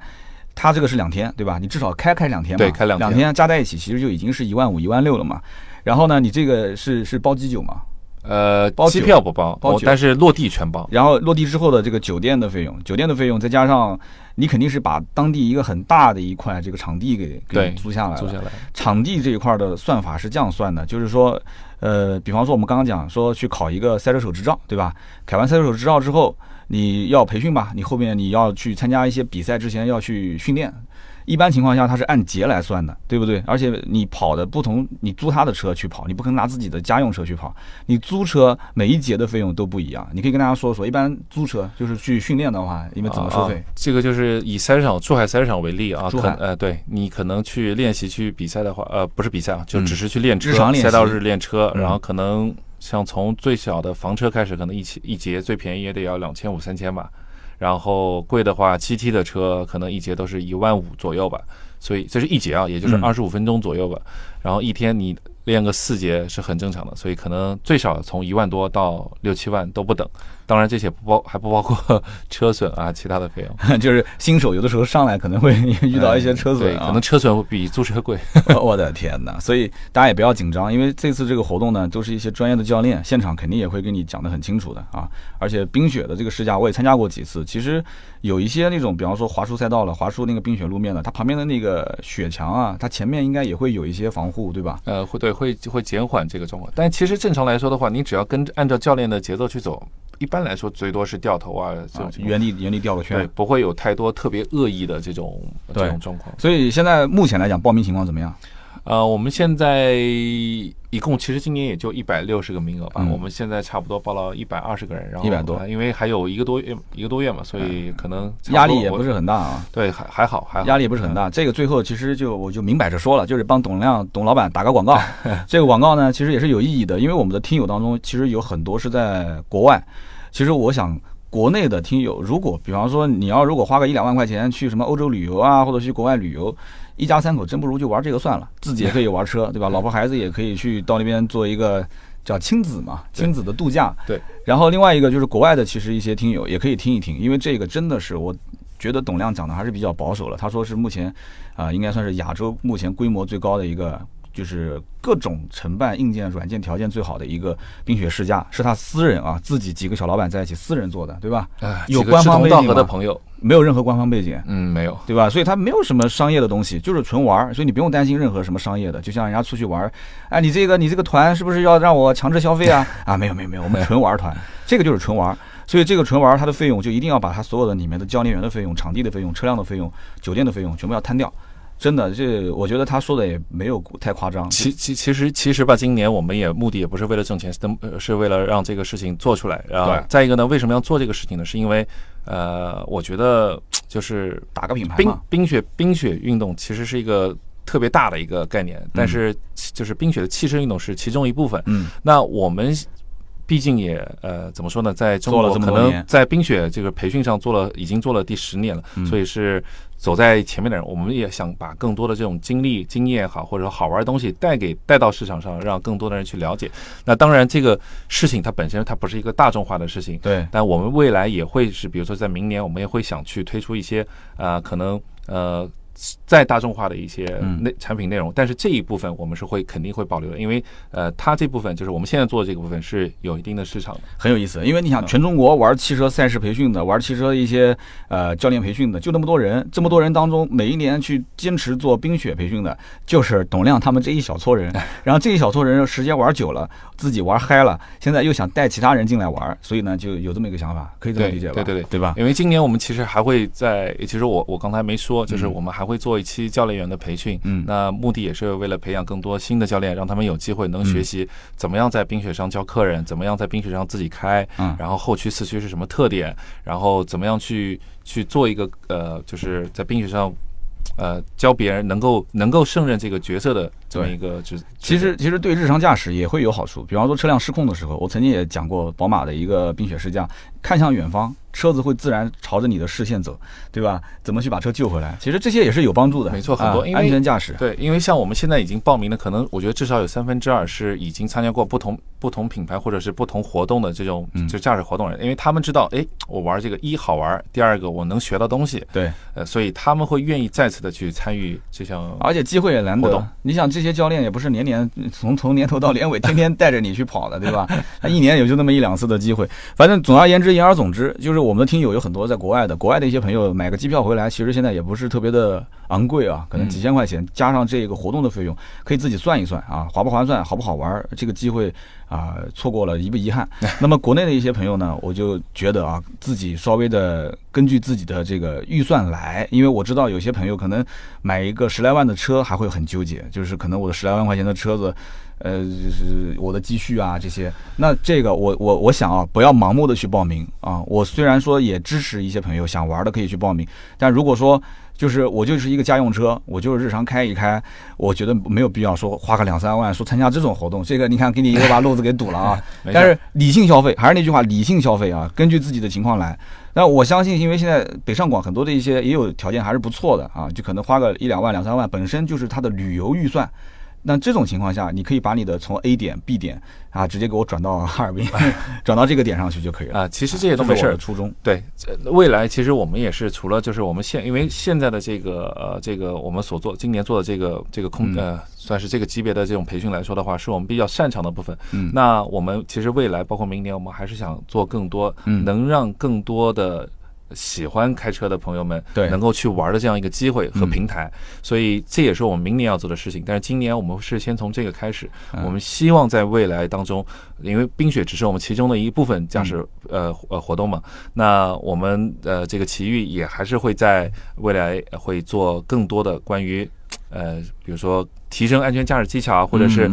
它这个是两天，对吧？你至少开开两天嘛，对，开两两天加在一起，其实就已经是一万五、一万六了嘛。然后呢，你这个是是包机酒吗？呃，包机票不包，包但是落地全包。然后落地之后的这个酒店的费用，酒店的费用再加上你肯定是把当地一个很大的一块这个场地给给租下来，租下来。场地这一块的算法是这样算的，就是说。呃，比方说我们刚刚讲说去考一个赛车手执照，对吧？考完赛车手执照之后，你要培训吧？你后面你要去参加一些比赛之前要去训练。一般情况下，它是按节来算的，对不对？而且你跑的不同，你租他的车去跑，你不可能拿自己的家用车去跑。你租车每一节的费用都不一样。你可以跟大家说说，一般租车就是去训练的话，你们怎么收费？这个就是以赛车场珠海赛车场为例啊，珠海，呃，对你可能去练习去比赛的话，呃，不是比赛啊，就只是去练车，赛道日练车，然后可能像从最小的房车开始，可能一起一节最便宜也得要两千五三千吧。然后贵的话七 T 的车可能一节都是一万五左右吧，所以这是一节啊，也就是二十五分钟左右吧。然后一天你练个四节是很正常的，所以可能最少从一万多到六七万都不等。当然这些不包还不包括 车损啊，其他的费用。就是新手有的时候上来可能会遇到一些车损，可能车损会比租车贵。我的天哪！所以大家也不要紧张，因为这次这个活动呢，都是一些专业的教练，现场肯定也会跟你讲得很清楚的啊。而且冰雪的这个试驾我也参加过几次，其实有一些那种，比方说滑出赛道了，滑出那个冰雪路面了，它旁边的那个雪墙啊，它前面应该也会有一些防护，对吧？呃，会对，会会减缓这个状况。但其实正常来说的话，你只要跟按照教练的节奏去走。一般来说，最多是掉头啊，就原地原地掉个圈，不会有太多特别恶意的这种这种状况。所以现在目前来讲，报名情况怎么样？呃，我们现在一共其实今年也就一百六十个名额吧。我们现在差不多报了一百二十个人，然后一百多，因为还有一个多月一个多月嘛，所以可能压力也不是很大啊。对，还还好，还好，压力不是很大。这个最后其实就我就明摆着说了，就是帮董亮董老板打个广告。这个广告呢，其实也是有意义的，因为我们的听友当中其实有很多是在国外。其实我想，国内的听友，如果比方说你要如果花个一两万块钱去什么欧洲旅游啊，或者去国外旅游，一家三口真不如就玩这个算了，自己也可以玩车，对吧？老婆孩子也可以去到那边做一个叫亲子嘛，亲子的度假。对。然后另外一个就是国外的，其实一些听友也可以听一听，因为这个真的是我觉得董亮讲的还是比较保守了。他说是目前啊，应该算是亚洲目前规模最高的一个。就是各种承办硬件、软件条件最好的一个冰雪试驾，是他私人啊，自己几个小老板在一起私人做的，对吧？有官方背景的朋友，没有任何官方背景，嗯，没有，对吧？所以他没有什么商业的东西，就是纯玩，所以你不用担心任何什么商业的。就像人家出去玩，哎，你这个你这个团是不是要让我强制消费啊？啊，没有没有没有，我们纯玩团，这个就是纯玩。所以这个纯玩它的费用就一定要把它所有的里面的教练员的费用、场地的费用、车辆的费用、酒店的费用全部要摊掉。真的，这我觉得他说的也没有太夸张。其其其实其实吧，今年我们也目的也不是为了挣钱，是是为了让这个事情做出来。然后再一个呢，为什么要做这个事情呢？是因为呃，我觉得就是打个品牌冰冰雪冰雪运动其实是一个特别大的一个概念，但是就是冰雪的汽车运动是其中一部分。嗯，那我们。毕竟也呃怎么说呢，在中国可能在冰雪这个培训上做了已经做了第十年了，所以是走在前面的人。我们也想把更多的这种经历、经验好，或者说好玩的东西带给带到市场上，让更多的人去了解。那当然，这个事情它本身它不是一个大众化的事情，对。但我们未来也会是，比如说在明年，我们也会想去推出一些啊，可能呃。再大众化的一些内产品内容，但是这一部分我们是会肯定会保留的，因为呃，它这部分就是我们现在做的这个部分是有一定的市场的，很有意思。因为你想，全中国玩汽车赛事培训的，玩汽车一些呃教练培训的，就那么多人，这么多人当中，每一年去坚持做冰雪培训的，就是董亮他们这一小撮人。然后这一小撮人时间玩久了，自己玩嗨了，现在又想带其他人进来玩，所以呢，就有这么一个想法，可以这么理解吧？对对对，对吧？因为今年我们其实还会在，其实我我刚才没说，就是我们还会做一期教练员的培训，嗯，那目的也是为了培养更多新的教练，让他们有机会能学习怎么样在冰雪上教客人，怎么样在冰雪上自己开，嗯，然后后驱四驱是什么特点，然后怎么样去去做一个呃，就是在冰雪上。呃，教别人能够能够胜任这个角色的这么一个职，其实其实对日常驾驶也会有好处。比方说车辆失控的时候，我曾经也讲过宝马的一个冰雪试驾，看向远方。车子会自然朝着你的视线走，对吧？怎么去把车救回来？其实这些也是有帮助的。没错，很多安全驾驶。对，因为像我们现在已经报名的，可能我觉得至少有三分之二是已经参加过不同不同品牌或者是不同活动的这种就驾驶活动人，因为他们知道，哎，我玩这个一好玩，第二个我能学到东西。对，呃，所以他们会愿意再次的去参与这项，而且机会也难得。你想，这些教练也不是年年从从年头到年尾 天天带着你去跑的，对吧？他一年也就那么一两次的机会。反正总而言之，言而总之，就是我们的听友有很多。在国外的，国外的一些朋友买个机票回来，其实现在也不是特别的昂贵啊，可能几千块钱，加上这个活动的费用，可以自己算一算啊，划不划算，好不好玩？这个机会啊，错过了遗不遗憾？那么国内的一些朋友呢，我就觉得啊，自己稍微的根据自己的这个预算来，因为我知道有些朋友可能买一个十来万的车还会很纠结，就是可能我的十来万块钱的车子。呃，就是我的积蓄啊，这些。那这个，我我我想啊，不要盲目的去报名啊。我虽然说也支持一些朋友想玩的可以去报名，但如果说就是我就是一个家用车，我就是日常开一开，我觉得没有必要说花个两三万说参加这种活动。这个你看，给你一个把路子给堵了啊。但是理性消费，还是那句话，理性消费啊，根据自己的情况来。那我相信，因为现在北上广很多的一些也有条件还是不错的啊，就可能花个一两万、两三万，本身就是他的旅游预算。那这种情况下，你可以把你的从 A 点、B 点啊，直接给我转到哈尔滨，转到这个点上去就可以了啊。其实这些都没事儿。初衷对，未来其实我们也是除了就是我们现，因为现在的这个呃这个我们所做今年做的这个这个空呃算是这个级别的这种培训来说的话，是我们比较擅长的部分。嗯。那我们其实未来包括明年，我们还是想做更多，能让更多的。喜欢开车的朋友们，对，能够去玩的这样一个机会和平台，所以这也是我们明年要做的事情。但是今年我们是先从这个开始，我们希望在未来当中，因为冰雪只是我们其中的一部分驾驶呃呃活动嘛，那我们呃这个奇遇也还是会在未来会做更多的关于呃比如说提升安全驾驶技巧啊，或者是。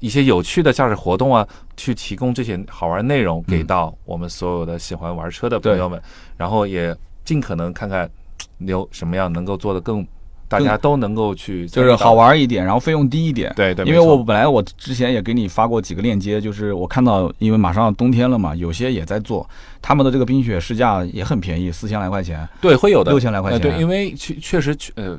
一些有趣的驾驶活动啊，去提供这些好玩内容给到我们所有的喜欢玩车的朋友们，然后也尽可能看看有什么样能够做的更。大家都能够去，就是好玩一点，然后费用低一点。对对，因为我本来我之前也给你发过几个链接，就是我看到，因为马上冬天了嘛，有些也在做，他们的这个冰雪试驾也很便宜，四千来块钱。对，会有的，六千来块钱。对，因为确确实，呃，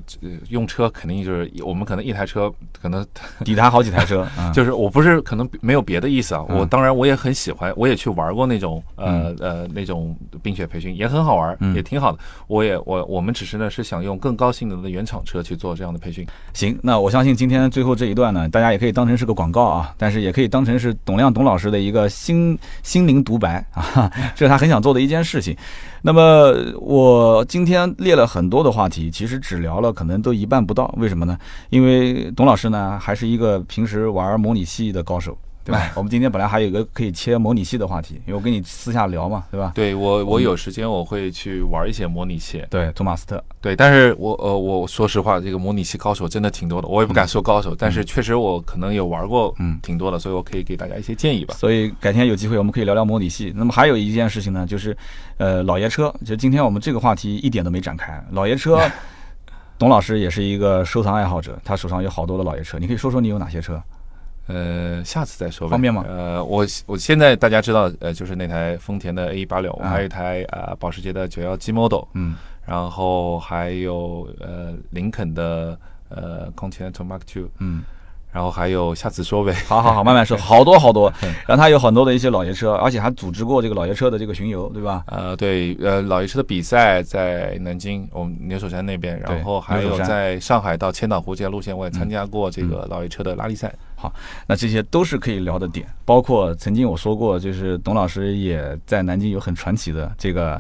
用车肯定就是我们可能一台车可能 抵他好几台车。就是我不是可能没有别的意思啊，我当然我也很喜欢，我也去玩过那种呃呃那种冰雪培训，也很好玩，也挺好的。我也我我们只是呢是想用更高性能的原厂。车去做这样的培训，行，那我相信今天最后这一段呢，大家也可以当成是个广告啊，但是也可以当成是董亮董老师的一个心心灵独白啊，这是他很想做的一件事情。那么我今天列了很多的话题，其实只聊了可能都一半不到，为什么呢？因为董老师呢还是一个平时玩模拟器的高手。对吧？我们今天本来还有一个可以切模拟器的话题，因为我跟你私下聊嘛，对吧？对我，我有时间我会去玩一些模拟器。对，托马斯特。对，但是我呃，我说实话，这个模拟器高手真的挺多的，我也不敢说高手，但是确实我可能有玩过，嗯，挺多的，所以我可以给大家一些建议吧。所以改天有机会我们可以聊聊模拟器。那么还有一件事情呢，就是呃，老爷车，就今天我们这个话题一点都没展开。老爷车，董老师也是一个收藏爱好者，他手上有好多的老爷车，你可以说说你有哪些车？呃，下次再说吧。方便吗？呃，我我现在大家知道，呃，就是那台丰田的 A 八六，我还有一台啊保时捷的九幺 G Model，嗯，然后还有呃林肯的呃 Continental Mark Two，嗯。然后还有，下次说呗。好好好，慢慢说。好多好多，然后他有很多的一些老爷车，而且还组织过这个老爷车的这个巡游，对吧？呃，对，呃，老爷车的比赛在南京，我们牛首山那边，然后还有在上海到千岛湖这条路线，我也参加过这个老爷车的拉力赛。好，那这些都是可以聊的点，包括曾经我说过，就是董老师也在南京有很传奇的这个。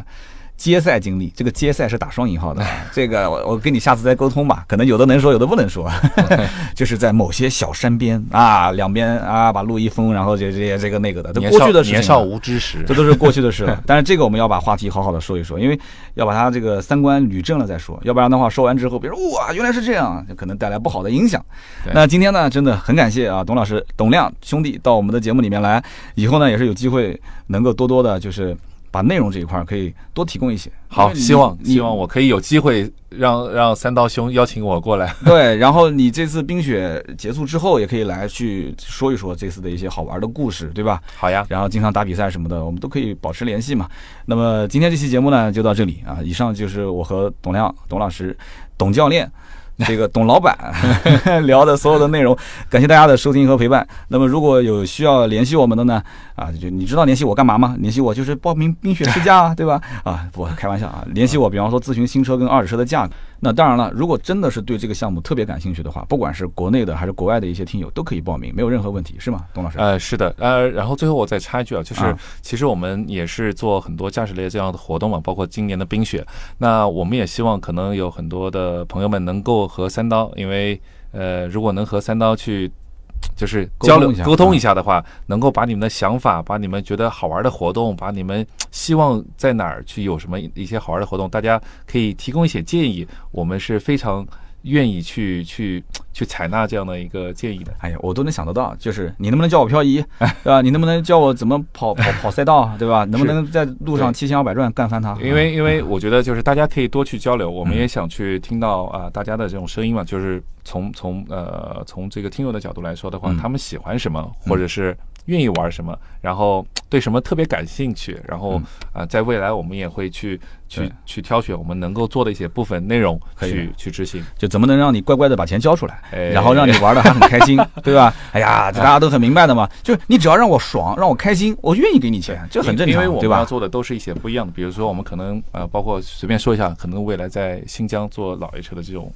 接赛经历，这个接赛是打双引号的，这个我我跟你下次再沟通吧，可能有的能说，有的不能说，就是在某些小山边啊，两边啊把路一封，然后这这这个那个的，都过去的事情，年少无知时，这都是过去的事了。但是这个我们要把话题好好的说一说，因为要把他这个三观捋正了再说，要不然的话说完之后，别人哇原来是这样，就可能带来不好的影响。那今天呢，真的很感谢啊，董老师、董亮兄弟到我们的节目里面来，以后呢也是有机会能够多多的，就是。把内容这一块可以多提供一些，好，希望希望我可以有机会让让三刀兄邀请我过来。对，然后你这次冰雪结束之后，也可以来去说一说这次的一些好玩的故事，对吧？好呀，然后经常打比赛什么的，我们都可以保持联系嘛。那么今天这期节目呢，就到这里啊。以上就是我和董亮、董老师、董教练。这个董老板 聊的所有的内容，感谢大家的收听和陪伴。那么如果有需要联系我们的呢？啊，就你知道联系我干嘛吗？联系我就是报名冰雪试驾啊，对吧？啊，不开玩笑啊，联系我，比方说咨询新车跟二手车的价格。那当然了，如果真的是对这个项目特别感兴趣的话，不管是国内的还是国外的一些听友都可以报名，没有任何问题，是吗，董老师？呃，是的，呃，然后最后我再插一句啊，就是其实我们也是做很多驾驶类这样的活动嘛，包括今年的冰雪。那我们也希望可能有很多的朋友们能够和三刀，因为呃，如果能和三刀去。就是交流沟通一下的话，能够把你们的想法，把你们觉得好玩的活动，把你们希望在哪儿去有什么一些好玩的活动，大家可以提供一些建议，我们是非常。愿意去去去采纳这样的一个建议的，哎呀，我都能想得到，就是你能不能教我漂移，对吧？你能不能教我怎么跑跑跑赛道，对吧？能不能在路上七千二百转干翻它？因为因为我觉得就是大家可以多去交流，我们也想去听到啊大家的这种声音嘛，就是从从呃从这个听友的角度来说的话，他们喜欢什么，或者是。愿意玩什么，然后对什么特别感兴趣，然后啊，在未来我们也会去去去挑选我们能够做的一些部分内容，去去执行。就怎么能让你乖乖的把钱交出来，然后让你玩的还很开心，对吧？哎呀，这大家都很明白的嘛。就是你只要让我爽，让我开心，我愿意给你钱，这很正常，因为我们要做的都是一些不一样的。比如说，我们可能呃，包括随便说一下，可能未来在新疆做老爷车的这种。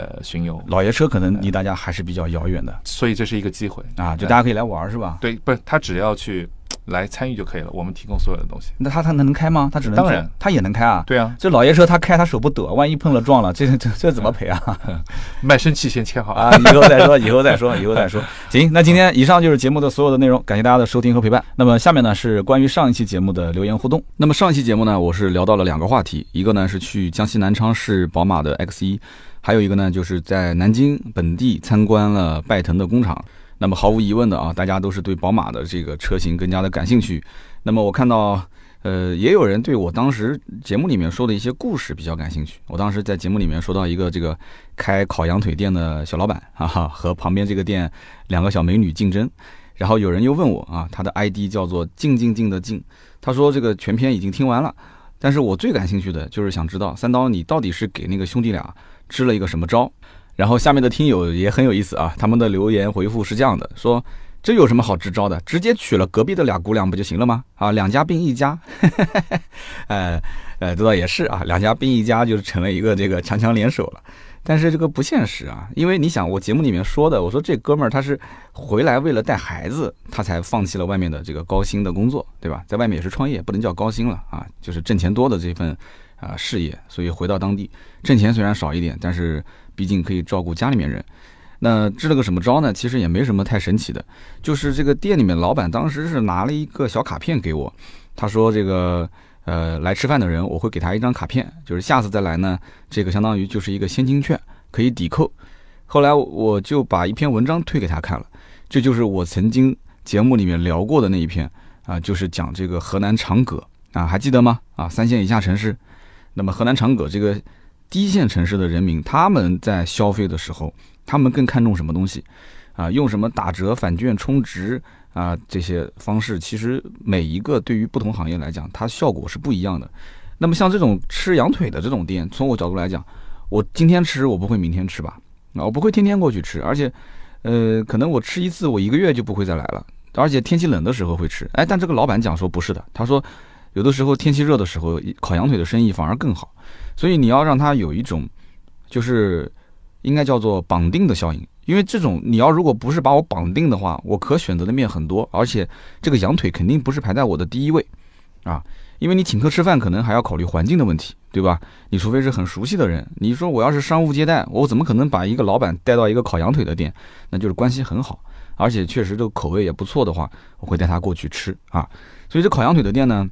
呃，巡游老爷车可能离大家还是比较遥远的，所以这是一个机会啊，就大家可以来玩是吧？对，不是他只要去来参与就可以了，我们提供所有的东西。那他他能开吗？他只能当然他也能开啊。对啊，这老爷车他开他手不得，万一碰了撞了，这这这怎么赔啊？卖身契先签好啊，以后再说，以后再说，以后再说。行，那今天以上就是节目的所有的内容，感谢大家的收听和陪伴。那么下面呢是关于上一期节目的留言互动。那么上一期节目呢，我是聊到了两个话题，一个呢是去江西南昌市宝马的 X 一。还有一个呢，就是在南京本地参观了拜腾的工厂。那么毫无疑问的啊，大家都是对宝马的这个车型更加的感兴趣。那么我看到，呃，也有人对我当时节目里面说的一些故事比较感兴趣。我当时在节目里面说到一个这个开烤羊腿店的小老板，啊，和旁边这个店两个小美女竞争。然后有人又问我啊，他的 ID 叫做“静静静”的静，他说这个全篇已经听完了，但是我最感兴趣的就是想知道三刀你到底是给那个兄弟俩。支了一个什么招？然后下面的听友也很有意思啊，他们的留言回复是这样的：说这有什么好支招的？直接娶了隔壁的俩姑娘不就行了吗？啊，两家并一家，呃 呃，这倒也是啊，两家并一家就是成了一个这个强强联手了。但是这个不现实啊，因为你想，我节目里面说的，我说这哥们儿他是回来为了带孩子，他才放弃了外面的这个高薪的工作，对吧？在外面也是创业，不能叫高薪了啊，就是挣钱多的这份。啊，事业，所以回到当地挣钱虽然少一点，但是毕竟可以照顾家里面人。那支了个什么招呢？其实也没什么太神奇的，就是这个店里面老板当时是拿了一个小卡片给我，他说这个呃来吃饭的人我会给他一张卡片，就是下次再来呢，这个相当于就是一个现金券可以抵扣。后来我就把一篇文章推给他看了，这就是我曾经节目里面聊过的那一篇啊，就是讲这个河南长葛啊，还记得吗？啊，三线以下城市，那么河南长葛这个低线城市的人民，他们在消费的时候。他们更看重什么东西，啊，用什么打折、返券、充值啊这些方式，其实每一个对于不同行业来讲，它效果是不一样的。那么像这种吃羊腿的这种店，从我角度来讲，我今天吃我不会明天吃吧？啊，我不会天天过去吃，而且，呃，可能我吃一次，我一个月就不会再来了。而且天气冷的时候会吃，哎，但这个老板讲说不是的，他说有的时候天气热的时候，烤羊腿的生意反而更好。所以你要让它有一种，就是。应该叫做绑定的效应，因为这种你要如果不是把我绑定的话，我可选择的面很多，而且这个羊腿肯定不是排在我的第一位，啊，因为你请客吃饭可能还要考虑环境的问题，对吧？你除非是很熟悉的人，你说我要是商务接待，我怎么可能把一个老板带到一个烤羊腿的店？那就是关系很好，而且确实这个口味也不错的话，我会带他过去吃啊。所以这烤羊腿的店呢，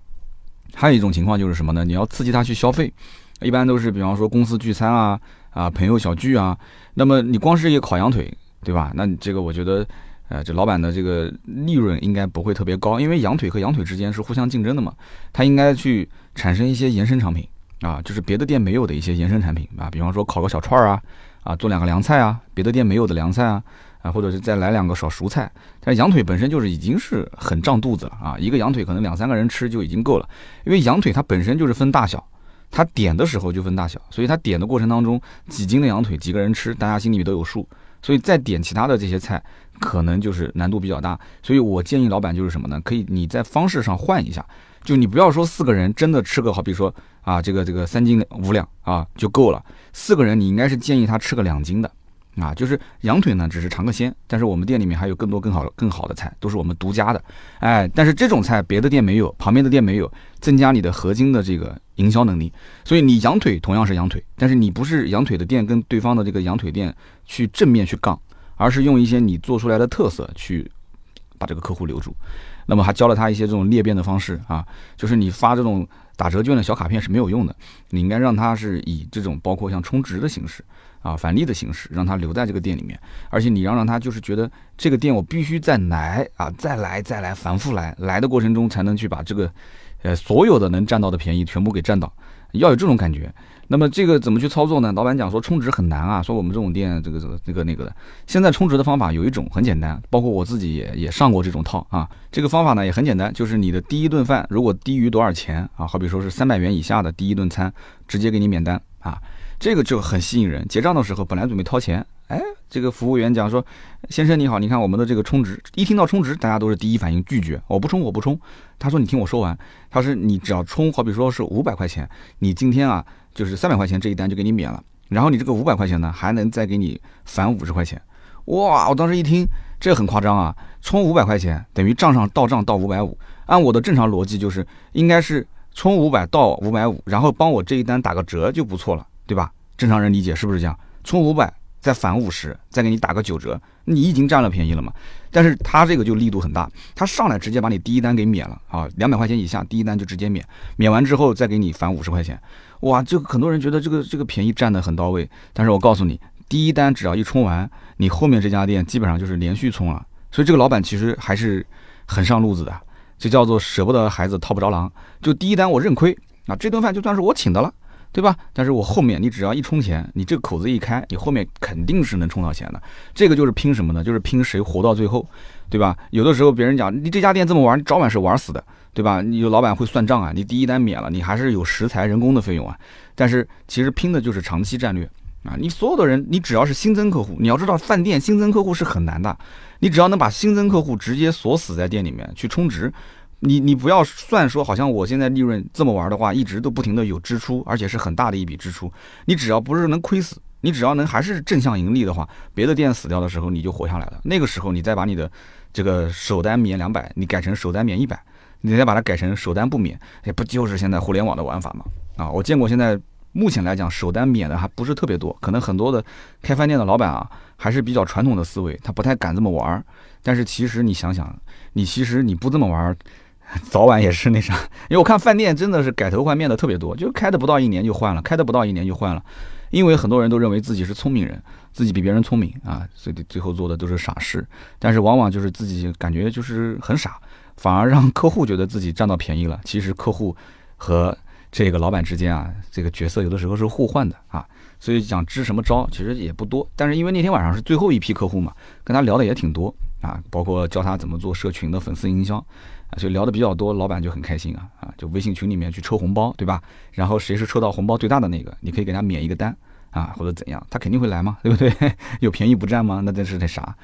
还有一种情况就是什么呢？你要刺激他去消费，一般都是比方说公司聚餐啊。啊，朋友小聚啊，那么你光是一个烤羊腿，对吧？那你这个我觉得，呃，这老板的这个利润应该不会特别高，因为羊腿和羊腿之间是互相竞争的嘛，他应该去产生一些延伸产品啊，就是别的店没有的一些延伸产品啊，比方说烤个小串儿啊，啊，做两个凉菜啊，别的店没有的凉菜啊，啊，或者是再来两个少熟菜。但羊腿本身就是已经是很胀肚子了啊，一个羊腿可能两三个人吃就已经够了，因为羊腿它本身就是分大小。他点的时候就分大小，所以他点的过程当中，几斤的羊腿几个人吃，大家心里面都有数。所以再点其他的这些菜，可能就是难度比较大。所以我建议老板就是什么呢？可以你在方式上换一下，就你不要说四个人真的吃个好，比说啊这个这个三斤五两啊就够了。四个人你应该是建议他吃个两斤的。啊，就是羊腿呢，只是尝个鲜，但是我们店里面还有更多更好更好的菜，都是我们独家的，哎，但是这种菜别的店没有，旁边的店没有，增加你的合金的这个营销能力。所以你羊腿同样是羊腿，但是你不是羊腿的店跟对方的这个羊腿店去正面去杠，而是用一些你做出来的特色去把这个客户留住。那么还教了他一些这种裂变的方式啊，就是你发这种打折券的小卡片是没有用的，你应该让他是以这种包括像充值的形式。啊，返利的形式让他留在这个店里面，而且你要让他就是觉得这个店我必须再来啊，再来再来，反复来，来的过程中才能去把这个，呃，所有的能占到的便宜全部给占到，要有这种感觉。那么这个怎么去操作呢？老板讲说充值很难啊，说我们这种店这个这个这个那个的。现在充值的方法有一种很简单，包括我自己也也上过这种套啊。这个方法呢也很简单，就是你的第一顿饭如果低于多少钱啊，好比说是三百元以下的第一顿餐，直接给你免单啊。这个就很吸引人。结账的时候，本来准备掏钱，哎，这个服务员讲说：“先生你好，你看我们的这个充值，一听到充值，大家都是第一反应拒绝，我不充，我不充。”他说：“你听我说完，他说你只要充，好比说是五百块钱，你今天啊就是三百块钱这一单就给你免了，然后你这个五百块钱呢还能再给你返五十块钱。”哇，我当时一听，这很夸张啊！充五百块钱等于账上到账到五百五，按我的正常逻辑就是应该是充五百到五百五，然后帮我这一单打个折就不错了。对吧？正常人理解是不是这样？充五百再返五十，再给你打个九折，你已经占了便宜了嘛？但是他这个就力度很大，他上来直接把你第一单给免了啊，两百块钱以下第一单就直接免，免完之后再给你返五十块钱。哇，这个很多人觉得这个这个便宜占得很到位，但是我告诉你，第一单只要一充完，你后面这家店基本上就是连续充了。所以这个老板其实还是很上路子的，就叫做舍不得孩子套不着狼。就第一单我认亏啊，这顿饭就算是我请的了。对吧？但是我后面你只要一充钱，你这个口子一开，你后面肯定是能充到钱的。这个就是拼什么呢？就是拼谁活到最后，对吧？有的时候别人讲你这家店这么玩，你早晚是玩死的，对吧？你有老板会算账啊，你第一单免了，你还是有食材、人工的费用啊。但是其实拼的就是长期战略啊！你所有的人，你只要是新增客户，你要知道饭店新增客户是很难的，你只要能把新增客户直接锁死在店里面去充值。你你不要算说，好像我现在利润这么玩的话，一直都不停的有支出，而且是很大的一笔支出。你只要不是能亏死，你只要能还是正向盈利的话，别的店死掉的时候你就活下来了。那个时候你再把你的这个首单免两百，你改成首单免一百，你再把它改成首单不免，也不就是现在互联网的玩法吗？啊，我见过现在目前来讲，首单免的还不是特别多，可能很多的开饭店的老板啊，还是比较传统的思维，他不太敢这么玩。但是其实你想想，你其实你不这么玩，早晚也是那啥。因为我看饭店真的是改头换面的特别多，就开的不到一年就换了，开的不到一年就换了。因为很多人都认为自己是聪明人，自己比别人聪明啊，所以最后做的都是傻事。但是往往就是自己感觉就是很傻，反而让客户觉得自己占到便宜了。其实客户和这个老板之间啊，这个角色有的时候是互换的啊，所以想支什么招其实也不多。但是因为那天晚上是最后一批客户嘛，跟他聊的也挺多啊，包括教他怎么做社群的粉丝营销啊，所以聊的比较多，老板就很开心啊啊，就微信群里面去抽红包，对吧？然后谁是抽到红包最大的那个，你可以给他免一个单啊，或者怎样，他肯定会来嘛，对不对？有便宜不占吗？那真是那啥。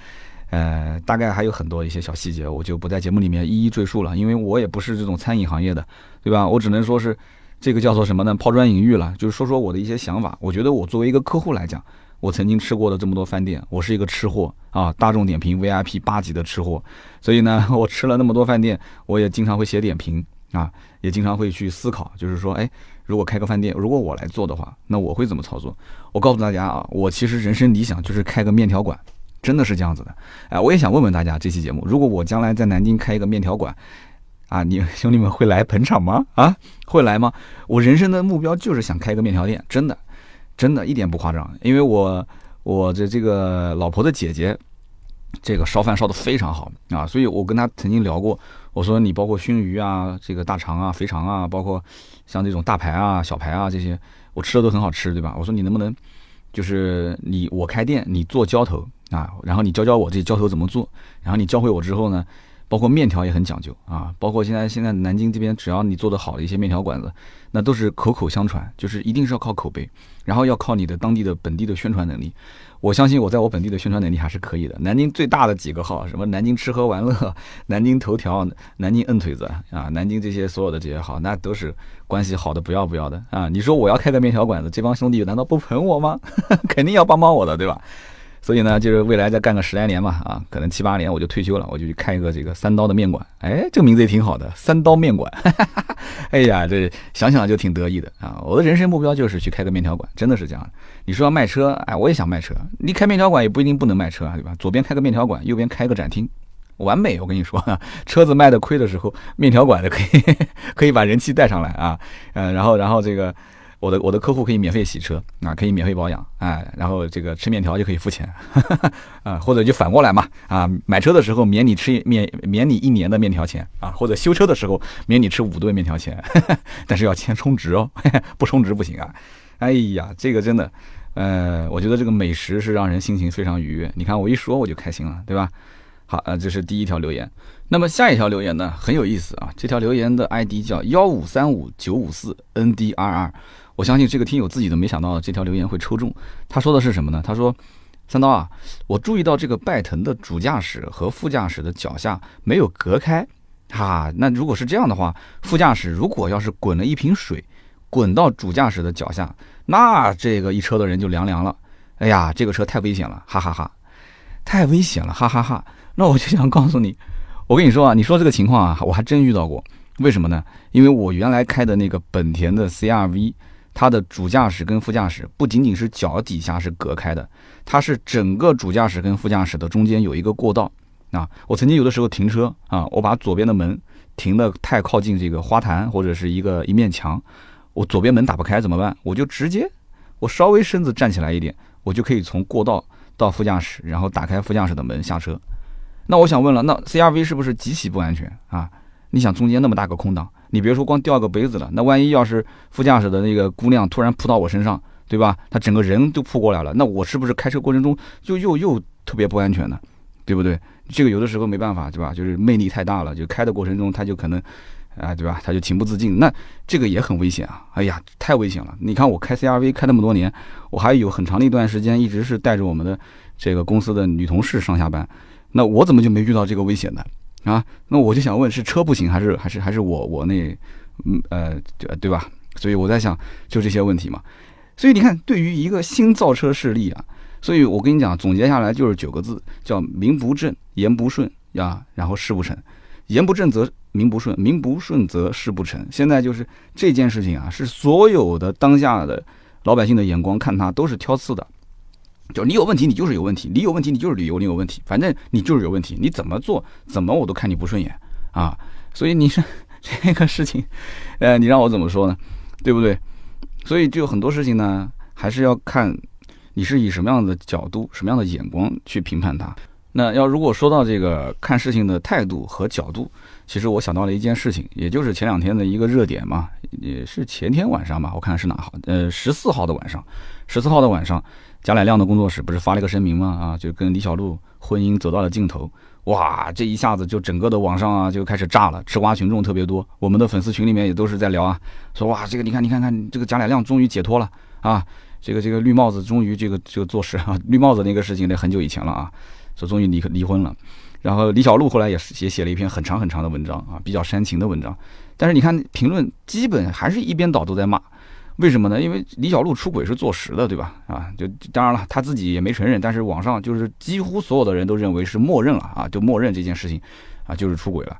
呃，大概还有很多一些小细节，我就不在节目里面一一赘述了，因为我也不是这种餐饮行业的，对吧？我只能说是。这个叫做什么呢？抛砖引玉了，就是说说我的一些想法。我觉得我作为一个客户来讲，我曾经吃过的这么多饭店，我是一个吃货啊，大众点评 VIP 八级的吃货。所以呢，我吃了那么多饭店，我也经常会写点评啊，也经常会去思考，就是说，哎，如果开个饭店，如果我来做的话，那我会怎么操作？我告诉大家啊，我其实人生理想就是开个面条馆，真的是这样子的。哎，我也想问问大家，这期节目，如果我将来在南京开一个面条馆。啊，你兄弟们会来捧场吗？啊，会来吗？我人生的目标就是想开个面条店，真的，真的一点不夸张。因为我我的这个老婆的姐姐，这个烧饭烧的非常好啊，所以我跟她曾经聊过，我说你包括熏鱼啊，这个大肠啊、肥肠啊，包括像这种大排啊、小排啊这些，我吃的都很好吃，对吧？我说你能不能就是你我开店，你做浇头啊，然后你教教我这浇头怎么做，然后你教会我之后呢？包括面条也很讲究啊，包括现在现在南京这边，只要你做的好的一些面条馆子，那都是口口相传，就是一定是要靠口碑，然后要靠你的当地的本地的宣传能力。我相信我在我本地的宣传能力还是可以的。南京最大的几个号，什么南京吃喝玩乐、南京头条、南京摁腿子啊，南京这些所有的这些号，那都是关系好的不要不要的啊。你说我要开个面条馆子，这帮兄弟难道不捧我吗？肯定要帮帮我的，对吧？所以呢，就是未来再干个十来年吧，啊，可能七八年我就退休了，我就去开一个这个三刀的面馆。哎，这个名字也挺好的，三刀面馆。哎呀，这想想就挺得意的啊！我的人生目标就是去开个面条馆，真的是这样。你说要卖车，哎，我也想卖车。你开面条馆也不一定不能卖车啊，对吧？左边开个面条馆，右边开个展厅，完美。我跟你说，车子卖的亏的时候，面条馆的可以 可以把人气带上来啊。嗯，然后然后这个。我的我的客户可以免费洗车啊，可以免费保养，哎，然后这个吃面条就可以付钱，啊，或者就反过来嘛，啊，买车的时候免你吃免免你一年的面条钱啊，或者修车的时候免你吃五顿面条钱，但是要先充值哦，不充值不行啊。哎呀，这个真的，呃，我觉得这个美食是让人心情非常愉悦。你看我一说我就开心了，对吧？好，呃，这是第一条留言。那么下一条留言呢很有意思啊，这条留言的 ID 叫幺五三五九五四 NDRR。我相信这个听友自己都没想到这条留言会抽中。他说的是什么呢？他说：“三刀啊，我注意到这个拜腾的主驾驶和副驾驶的脚下没有隔开，哈，那如果是这样的话，副驾驶如果要是滚了一瓶水，滚到主驾驶的脚下，那这个一车的人就凉凉了。哎呀，这个车太危险了，哈哈哈，太危险了，哈哈哈。那我就想告诉你，我跟你说啊，你说这个情况啊，我还真遇到过。为什么呢？因为我原来开的那个本田的 CRV。”它的主驾驶跟副驾驶不仅仅是脚底下是隔开的，它是整个主驾驶跟副驾驶的中间有一个过道啊。我曾经有的时候停车啊，我把左边的门停的太靠近这个花坛或者是一个一面墙，我左边门打不开怎么办？我就直接我稍微身子站起来一点，我就可以从过道到副驾驶，然后打开副驾驶的门下车。那我想问了，那 CRV 是不是极其不安全啊？你想中间那么大个空档？你别说光掉个杯子了，那万一要是副驾驶的那个姑娘突然扑到我身上，对吧？她整个人都扑过来了，那我是不是开车过程中就又又特别不安全呢？对不对？这个有的时候没办法，对吧？就是魅力太大了，就开的过程中他就可能，啊，对吧？他就情不自禁，那这个也很危险啊！哎呀，太危险了！你看我开 CRV 开那么多年，我还有很长的一段时间一直是带着我们的这个公司的女同事上下班，那我怎么就没遇到这个危险呢？啊，那我就想问，是车不行，还是还是还是我我那，嗯呃，对吧？所以我在想，就这些问题嘛。所以你看，对于一个新造车势力啊，所以我跟你讲，总结下来就是九个字，叫名不正言不顺呀，然后事不成。言不正则名不顺，名不顺则事不成。现在就是这件事情啊，是所有的当下的老百姓的眼光看他都是挑刺的，就你有问题，你就是有问题，你有问题，你就是旅游，你有问题，反正你就是有问题，你怎么做怎么我都看你不顺眼啊！所以你是 这个事情，呃，你让我怎么说呢？对不对？所以就很多事情呢，还是要看你是以什么样的角度、什么样的眼光去评判它。那要如果说到这个看事情的态度和角度，其实我想到了一件事情，也就是前两天的一个热点嘛，也是前天晚上吧，我看是哪号？呃，十四号的晚上，十四号的晚上，贾乃亮的工作室不是发了一个声明吗？啊，就跟李小璐婚姻走到了尽头，哇，这一下子就整个的网上啊就开始炸了，吃瓜群众特别多，我们的粉丝群里面也都是在聊啊，说哇，这个你看你看看，这个贾乃亮终于解脱了啊，这个这个绿帽子终于这个这个做事啊，绿帽子那个事情那很久以前了啊。说终于离离婚了，然后李小璐后来也是也写了一篇很长很长的文章啊，比较煽情的文章。但是你看评论基本还是一边倒都在骂，为什么呢？因为李小璐出轨是坐实的，对吧？啊，就当然了，他自己也没承认，但是网上就是几乎所有的人都认为是默认了啊，就默认这件事情啊就是出轨了。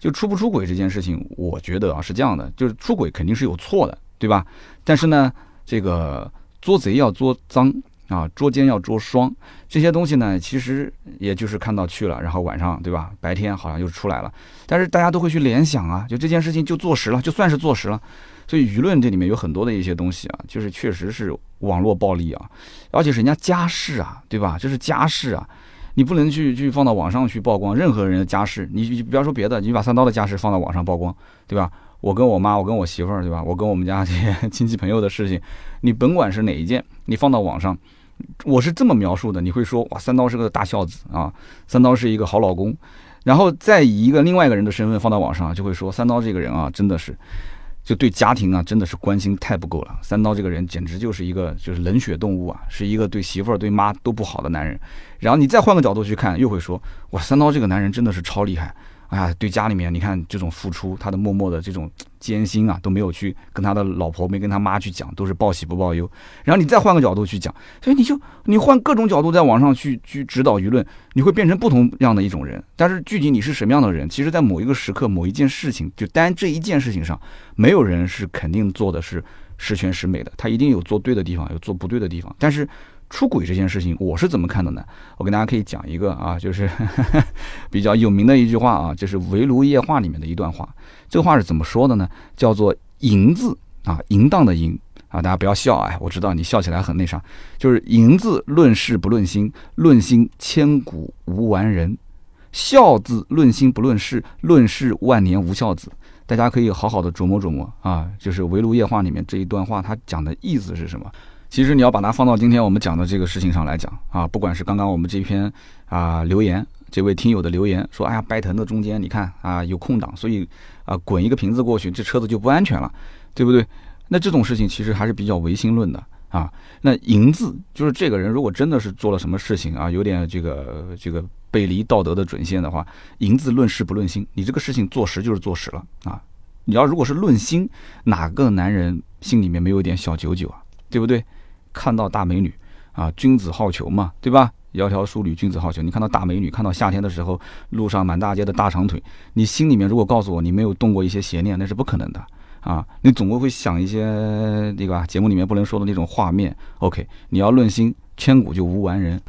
就出不出轨这件事情，我觉得啊是这样的，就是出轨肯定是有错的，对吧？但是呢，这个捉贼要捉赃。啊，捉奸要捉双，这些东西呢，其实也就是看到去了，然后晚上对吧？白天好像又出来了，但是大家都会去联想啊，就这件事情就坐实了，就算是坐实了。所以舆论这里面有很多的一些东西啊，就是确实是网络暴力啊，而且是人家家事啊，对吧？这是家事啊，你不能去去放到网上去曝光任何人的家事，你你不要说别的，你把三刀的家事放到网上曝光，对吧？我跟我妈，我跟我媳妇儿，对吧？我跟我们家这些 亲戚朋友的事情，你甭管是哪一件，你放到网上。我是这么描述的，你会说哇，三刀是个大孝子啊，三刀是一个好老公，然后再以一个另外一个人的身份放到网上，就会说三刀这个人啊，真的是就对家庭啊，真的是关心太不够了。三刀这个人简直就是一个就是冷血动物啊，是一个对媳妇儿对妈都不好的男人。然后你再换个角度去看，又会说哇，三刀这个男人真的是超厉害。哎呀，对家里面，你看这种付出，他的默默的这种艰辛啊，都没有去跟他的老婆，没跟他妈去讲，都是报喜不报忧。然后你再换个角度去讲，所以你就你换各种角度在网上去去指导舆论，你会变成不同样的一种人。但是具体你是什么样的人，其实，在某一个时刻、某一件事情，就单这一件事情上，没有人是肯定做的是十全十美的，他一定有做对的地方，有做不对的地方。但是。出轨这件事情，我是怎么看的呢？我跟大家可以讲一个啊，就是 比较有名的一句话啊，就是《围炉夜话》里面的一段话。这个话是怎么说的呢？叫做“淫”字啊，淫荡的淫啊，大家不要笑哎，我知道你笑起来很那啥。就是“淫”字论事不论心，论心千古无完人；“孝”字论心不论事，论事万年无孝子。大家可以好好的琢磨琢磨啊，就是《围炉夜话》里面这一段话，它讲的意思是什么？其实你要把它放到今天我们讲的这个事情上来讲啊，不管是刚刚我们这篇啊留言，这位听友的留言说，哎呀，拜腾的中间你看啊有空档，所以啊滚一个瓶子过去，这车子就不安全了，对不对？那这种事情其实还是比较唯心论的啊。那淫字就是这个人如果真的是做了什么事情啊，有点这个这个背离道德的准线的话，淫字论事不论心，你这个事情做实就是做实了啊。你要如果是论心，哪个男人心里面没有一点小九九啊？对不对？看到大美女啊，君子好逑嘛，对吧？窈窕淑女，君子好逑。你看到大美女，看到夏天的时候路上满大街的大长腿，你心里面如果告诉我你没有动过一些邪念，那是不可能的啊！你总归会想一些对吧？节目里面不能说的那种画面。OK，你要论心，千古就无完人。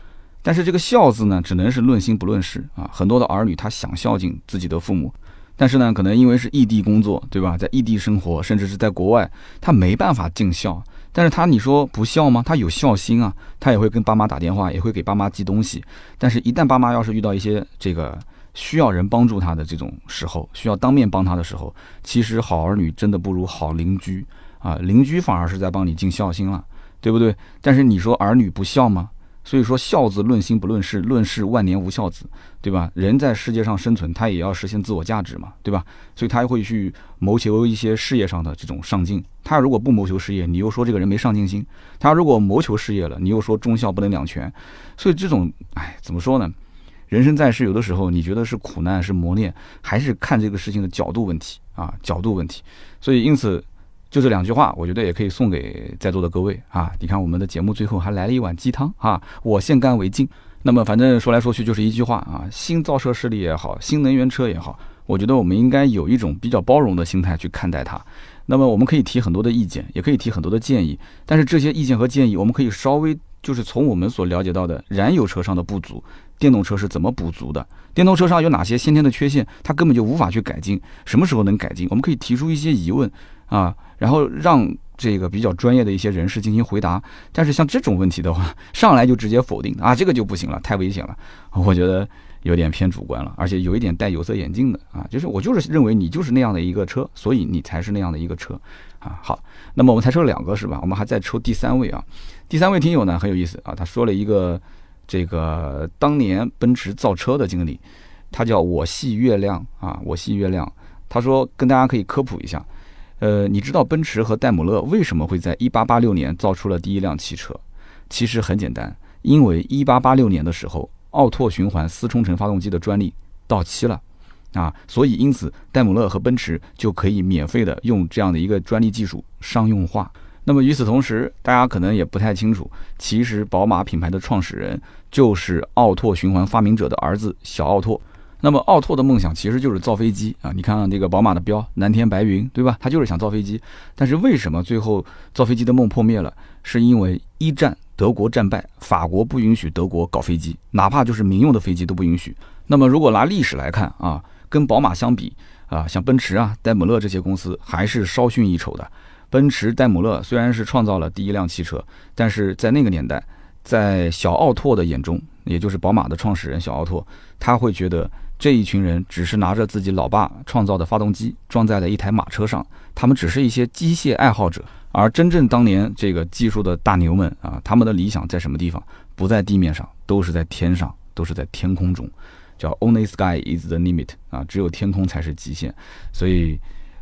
但是这个孝字呢，只能是论心不论事啊。很多的儿女他想孝敬自己的父母，但是呢，可能因为是异地工作，对吧？在异地生活，甚至是在国外，他没办法尽孝。但是他你说不孝吗？他有孝心啊，他也会跟爸妈打电话，也会给爸妈寄东西。但是，一旦爸妈要是遇到一些这个需要人帮助他的这种时候，需要当面帮他的时候，其实好儿女真的不如好邻居啊，邻居反而是在帮你尽孝心了，对不对？但是你说儿女不孝吗？所以说孝字论心不论事，论事万年无孝子，对吧？人在世界上生存，他也要实现自我价值嘛，对吧？所以他会去谋求一些事业上的这种上进。他如果不谋求事业，你又说这个人没上进心；他如果谋求事业了，你又说忠孝不能两全。所以这种，哎，怎么说呢？人生在世，有的时候你觉得是苦难是磨练，还是看这个事情的角度问题啊？角度问题。所以因此。就这两句话，我觉得也可以送给在座的各位啊！你看我们的节目最后还来了一碗鸡汤啊！我先干为敬。那么反正说来说去就是一句话啊：新造车势力也好，新能源车也好，我觉得我们应该有一种比较包容的心态去看待它。那么我们可以提很多的意见，也可以提很多的建议，但是这些意见和建议，我们可以稍微就是从我们所了解到的燃油车上的不足，电动车是怎么补足的？电动车上有哪些先天的缺陷，它根本就无法去改进，什么时候能改进？我们可以提出一些疑问啊，然后让这个比较专业的一些人士进行回答。但是像这种问题的话，上来就直接否定啊，这个就不行了，太危险了，我觉得。有点偏主观了，而且有一点戴有色眼镜的啊，就是我就是认为你就是那样的一个车，所以你才是那样的一个车啊。好，那么我们才抽两个是吧？我们还在抽第三位啊。第三位听友呢很有意思啊，他说了一个这个当年奔驰造车的经历，他叫我系月亮啊，我系月亮。他说跟大家可以科普一下，呃，你知道奔驰和戴姆勒为什么会在1886年造出了第一辆汽车？其实很简单，因为1886年的时候。奥拓循环四冲程发动机的专利到期了，啊，所以因此戴姆勒和奔驰就可以免费的用这样的一个专利技术商用化。那么与此同时，大家可能也不太清楚，其实宝马品牌的创始人就是奥拓循环发明者的儿子小奥拓。那么奥拓的梦想其实就是造飞机啊，你看这个宝马的标蓝天白云，对吧？他就是想造飞机。但是为什么最后造飞机的梦破灭了？是因为一战。德国战败，法国不允许德国搞飞机，哪怕就是民用的飞机都不允许。那么，如果拿历史来看啊，跟宝马相比啊，像奔驰啊、戴姆勒这些公司还是稍逊一筹的。奔驰、戴姆勒虽然是创造了第一辆汽车，但是在那个年代，在小奥拓的眼中，也就是宝马的创始人小奥拓，他会觉得这一群人只是拿着自己老爸创造的发动机装在了一台马车上，他们只是一些机械爱好者。而真正当年这个技术的大牛们啊，他们的理想在什么地方？不在地面上，都是在天上，都是在天空中，叫 Only Sky is the limit 啊，只有天空才是极限。所以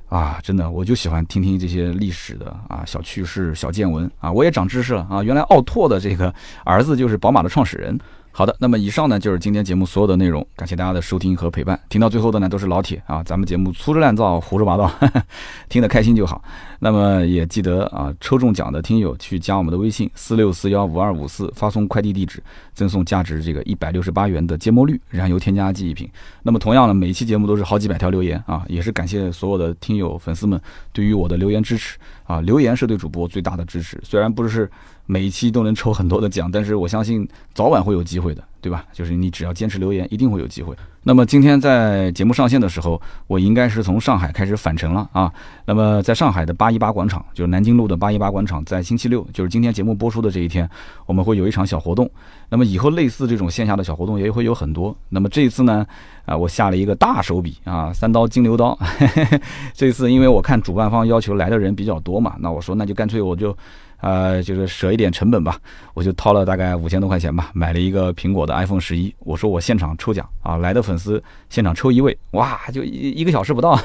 啊，真的，我就喜欢听听这些历史的啊小趣事、小见闻啊，我也长知识了啊，原来奥拓的这个儿子就是宝马的创始人。好的，那么以上呢就是今天节目所有的内容，感谢大家的收听和陪伴。听到最后的呢都是老铁啊，咱们节目粗制滥造、胡说八道，听得开心就好。那么也记得啊，抽中奖的听友去加我们的微信四六四幺五二五四，发送快递地址，赠送价值这个一百六十八元的芥末绿燃油添加剂一瓶。那么同样呢，每一期节目都是好几百条留言啊，也是感谢所有的听友粉丝们对于我的留言支持啊，留言是对主播最大的支持，虽然不是。每一期都能抽很多的奖，但是我相信早晚会有机会的，对吧？就是你只要坚持留言，一定会有机会。那么今天在节目上线的时候，我应该是从上海开始返程了啊。那么在上海的八一八广场，就是南京路的八一八广场，在星期六，就是今天节目播出的这一天，我们会有一场小活动。那么以后类似这种线下的小活动也会有很多。那么这一次呢，啊，我下了一个大手笔啊，三刀金牛刀。这次因为我看主办方要求来的人比较多嘛，那我说那就干脆我就。呃，就是舍一点成本吧，我就掏了大概五千多块钱吧，买了一个苹果的 iPhone 十一。我说我现场抽奖啊，来的粉丝现场抽一位，哇，就一一个小时不到，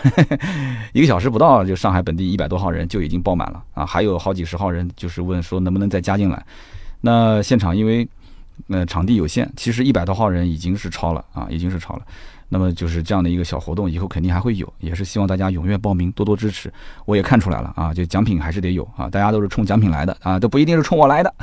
一个小时不到，就上海本地一百多号人就已经爆满了啊，还有好几十号人就是问说能不能再加进来。那现场因为呃场地有限，其实一百多号人已经是超了啊，已经是超了。那么就是这样的一个小活动，以后肯定还会有，也是希望大家踊跃报名，多多支持。我也看出来了啊，就奖品还是得有啊，大家都是冲奖品来的啊，都不一定是冲我来的。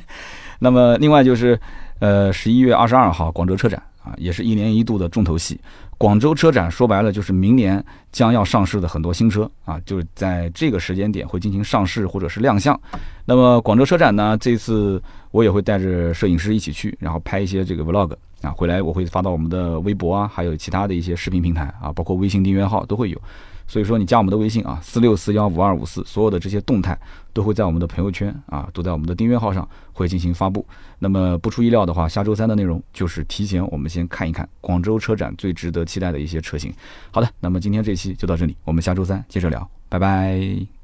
那么另外就是，呃，十一月二十二号广州车展啊，也是一年一度的重头戏。广州车展说白了就是明年将要上市的很多新车啊，就是在这个时间点会进行上市或者是亮相。那么广州车展呢，这次我也会带着摄影师一起去，然后拍一些这个 vlog。啊，回来我会发到我们的微博啊，还有其他的一些视频平台啊，包括微信订阅号都会有。所以说你加我们的微信啊，四六四幺五二五四，所有的这些动态都会在我们的朋友圈啊，都在我们的订阅号上会进行发布。那么不出意料的话，下周三的内容就是提前我们先看一看广州车展最值得期待的一些车型。好的，那么今天这期就到这里，我们下周三接着聊，拜拜。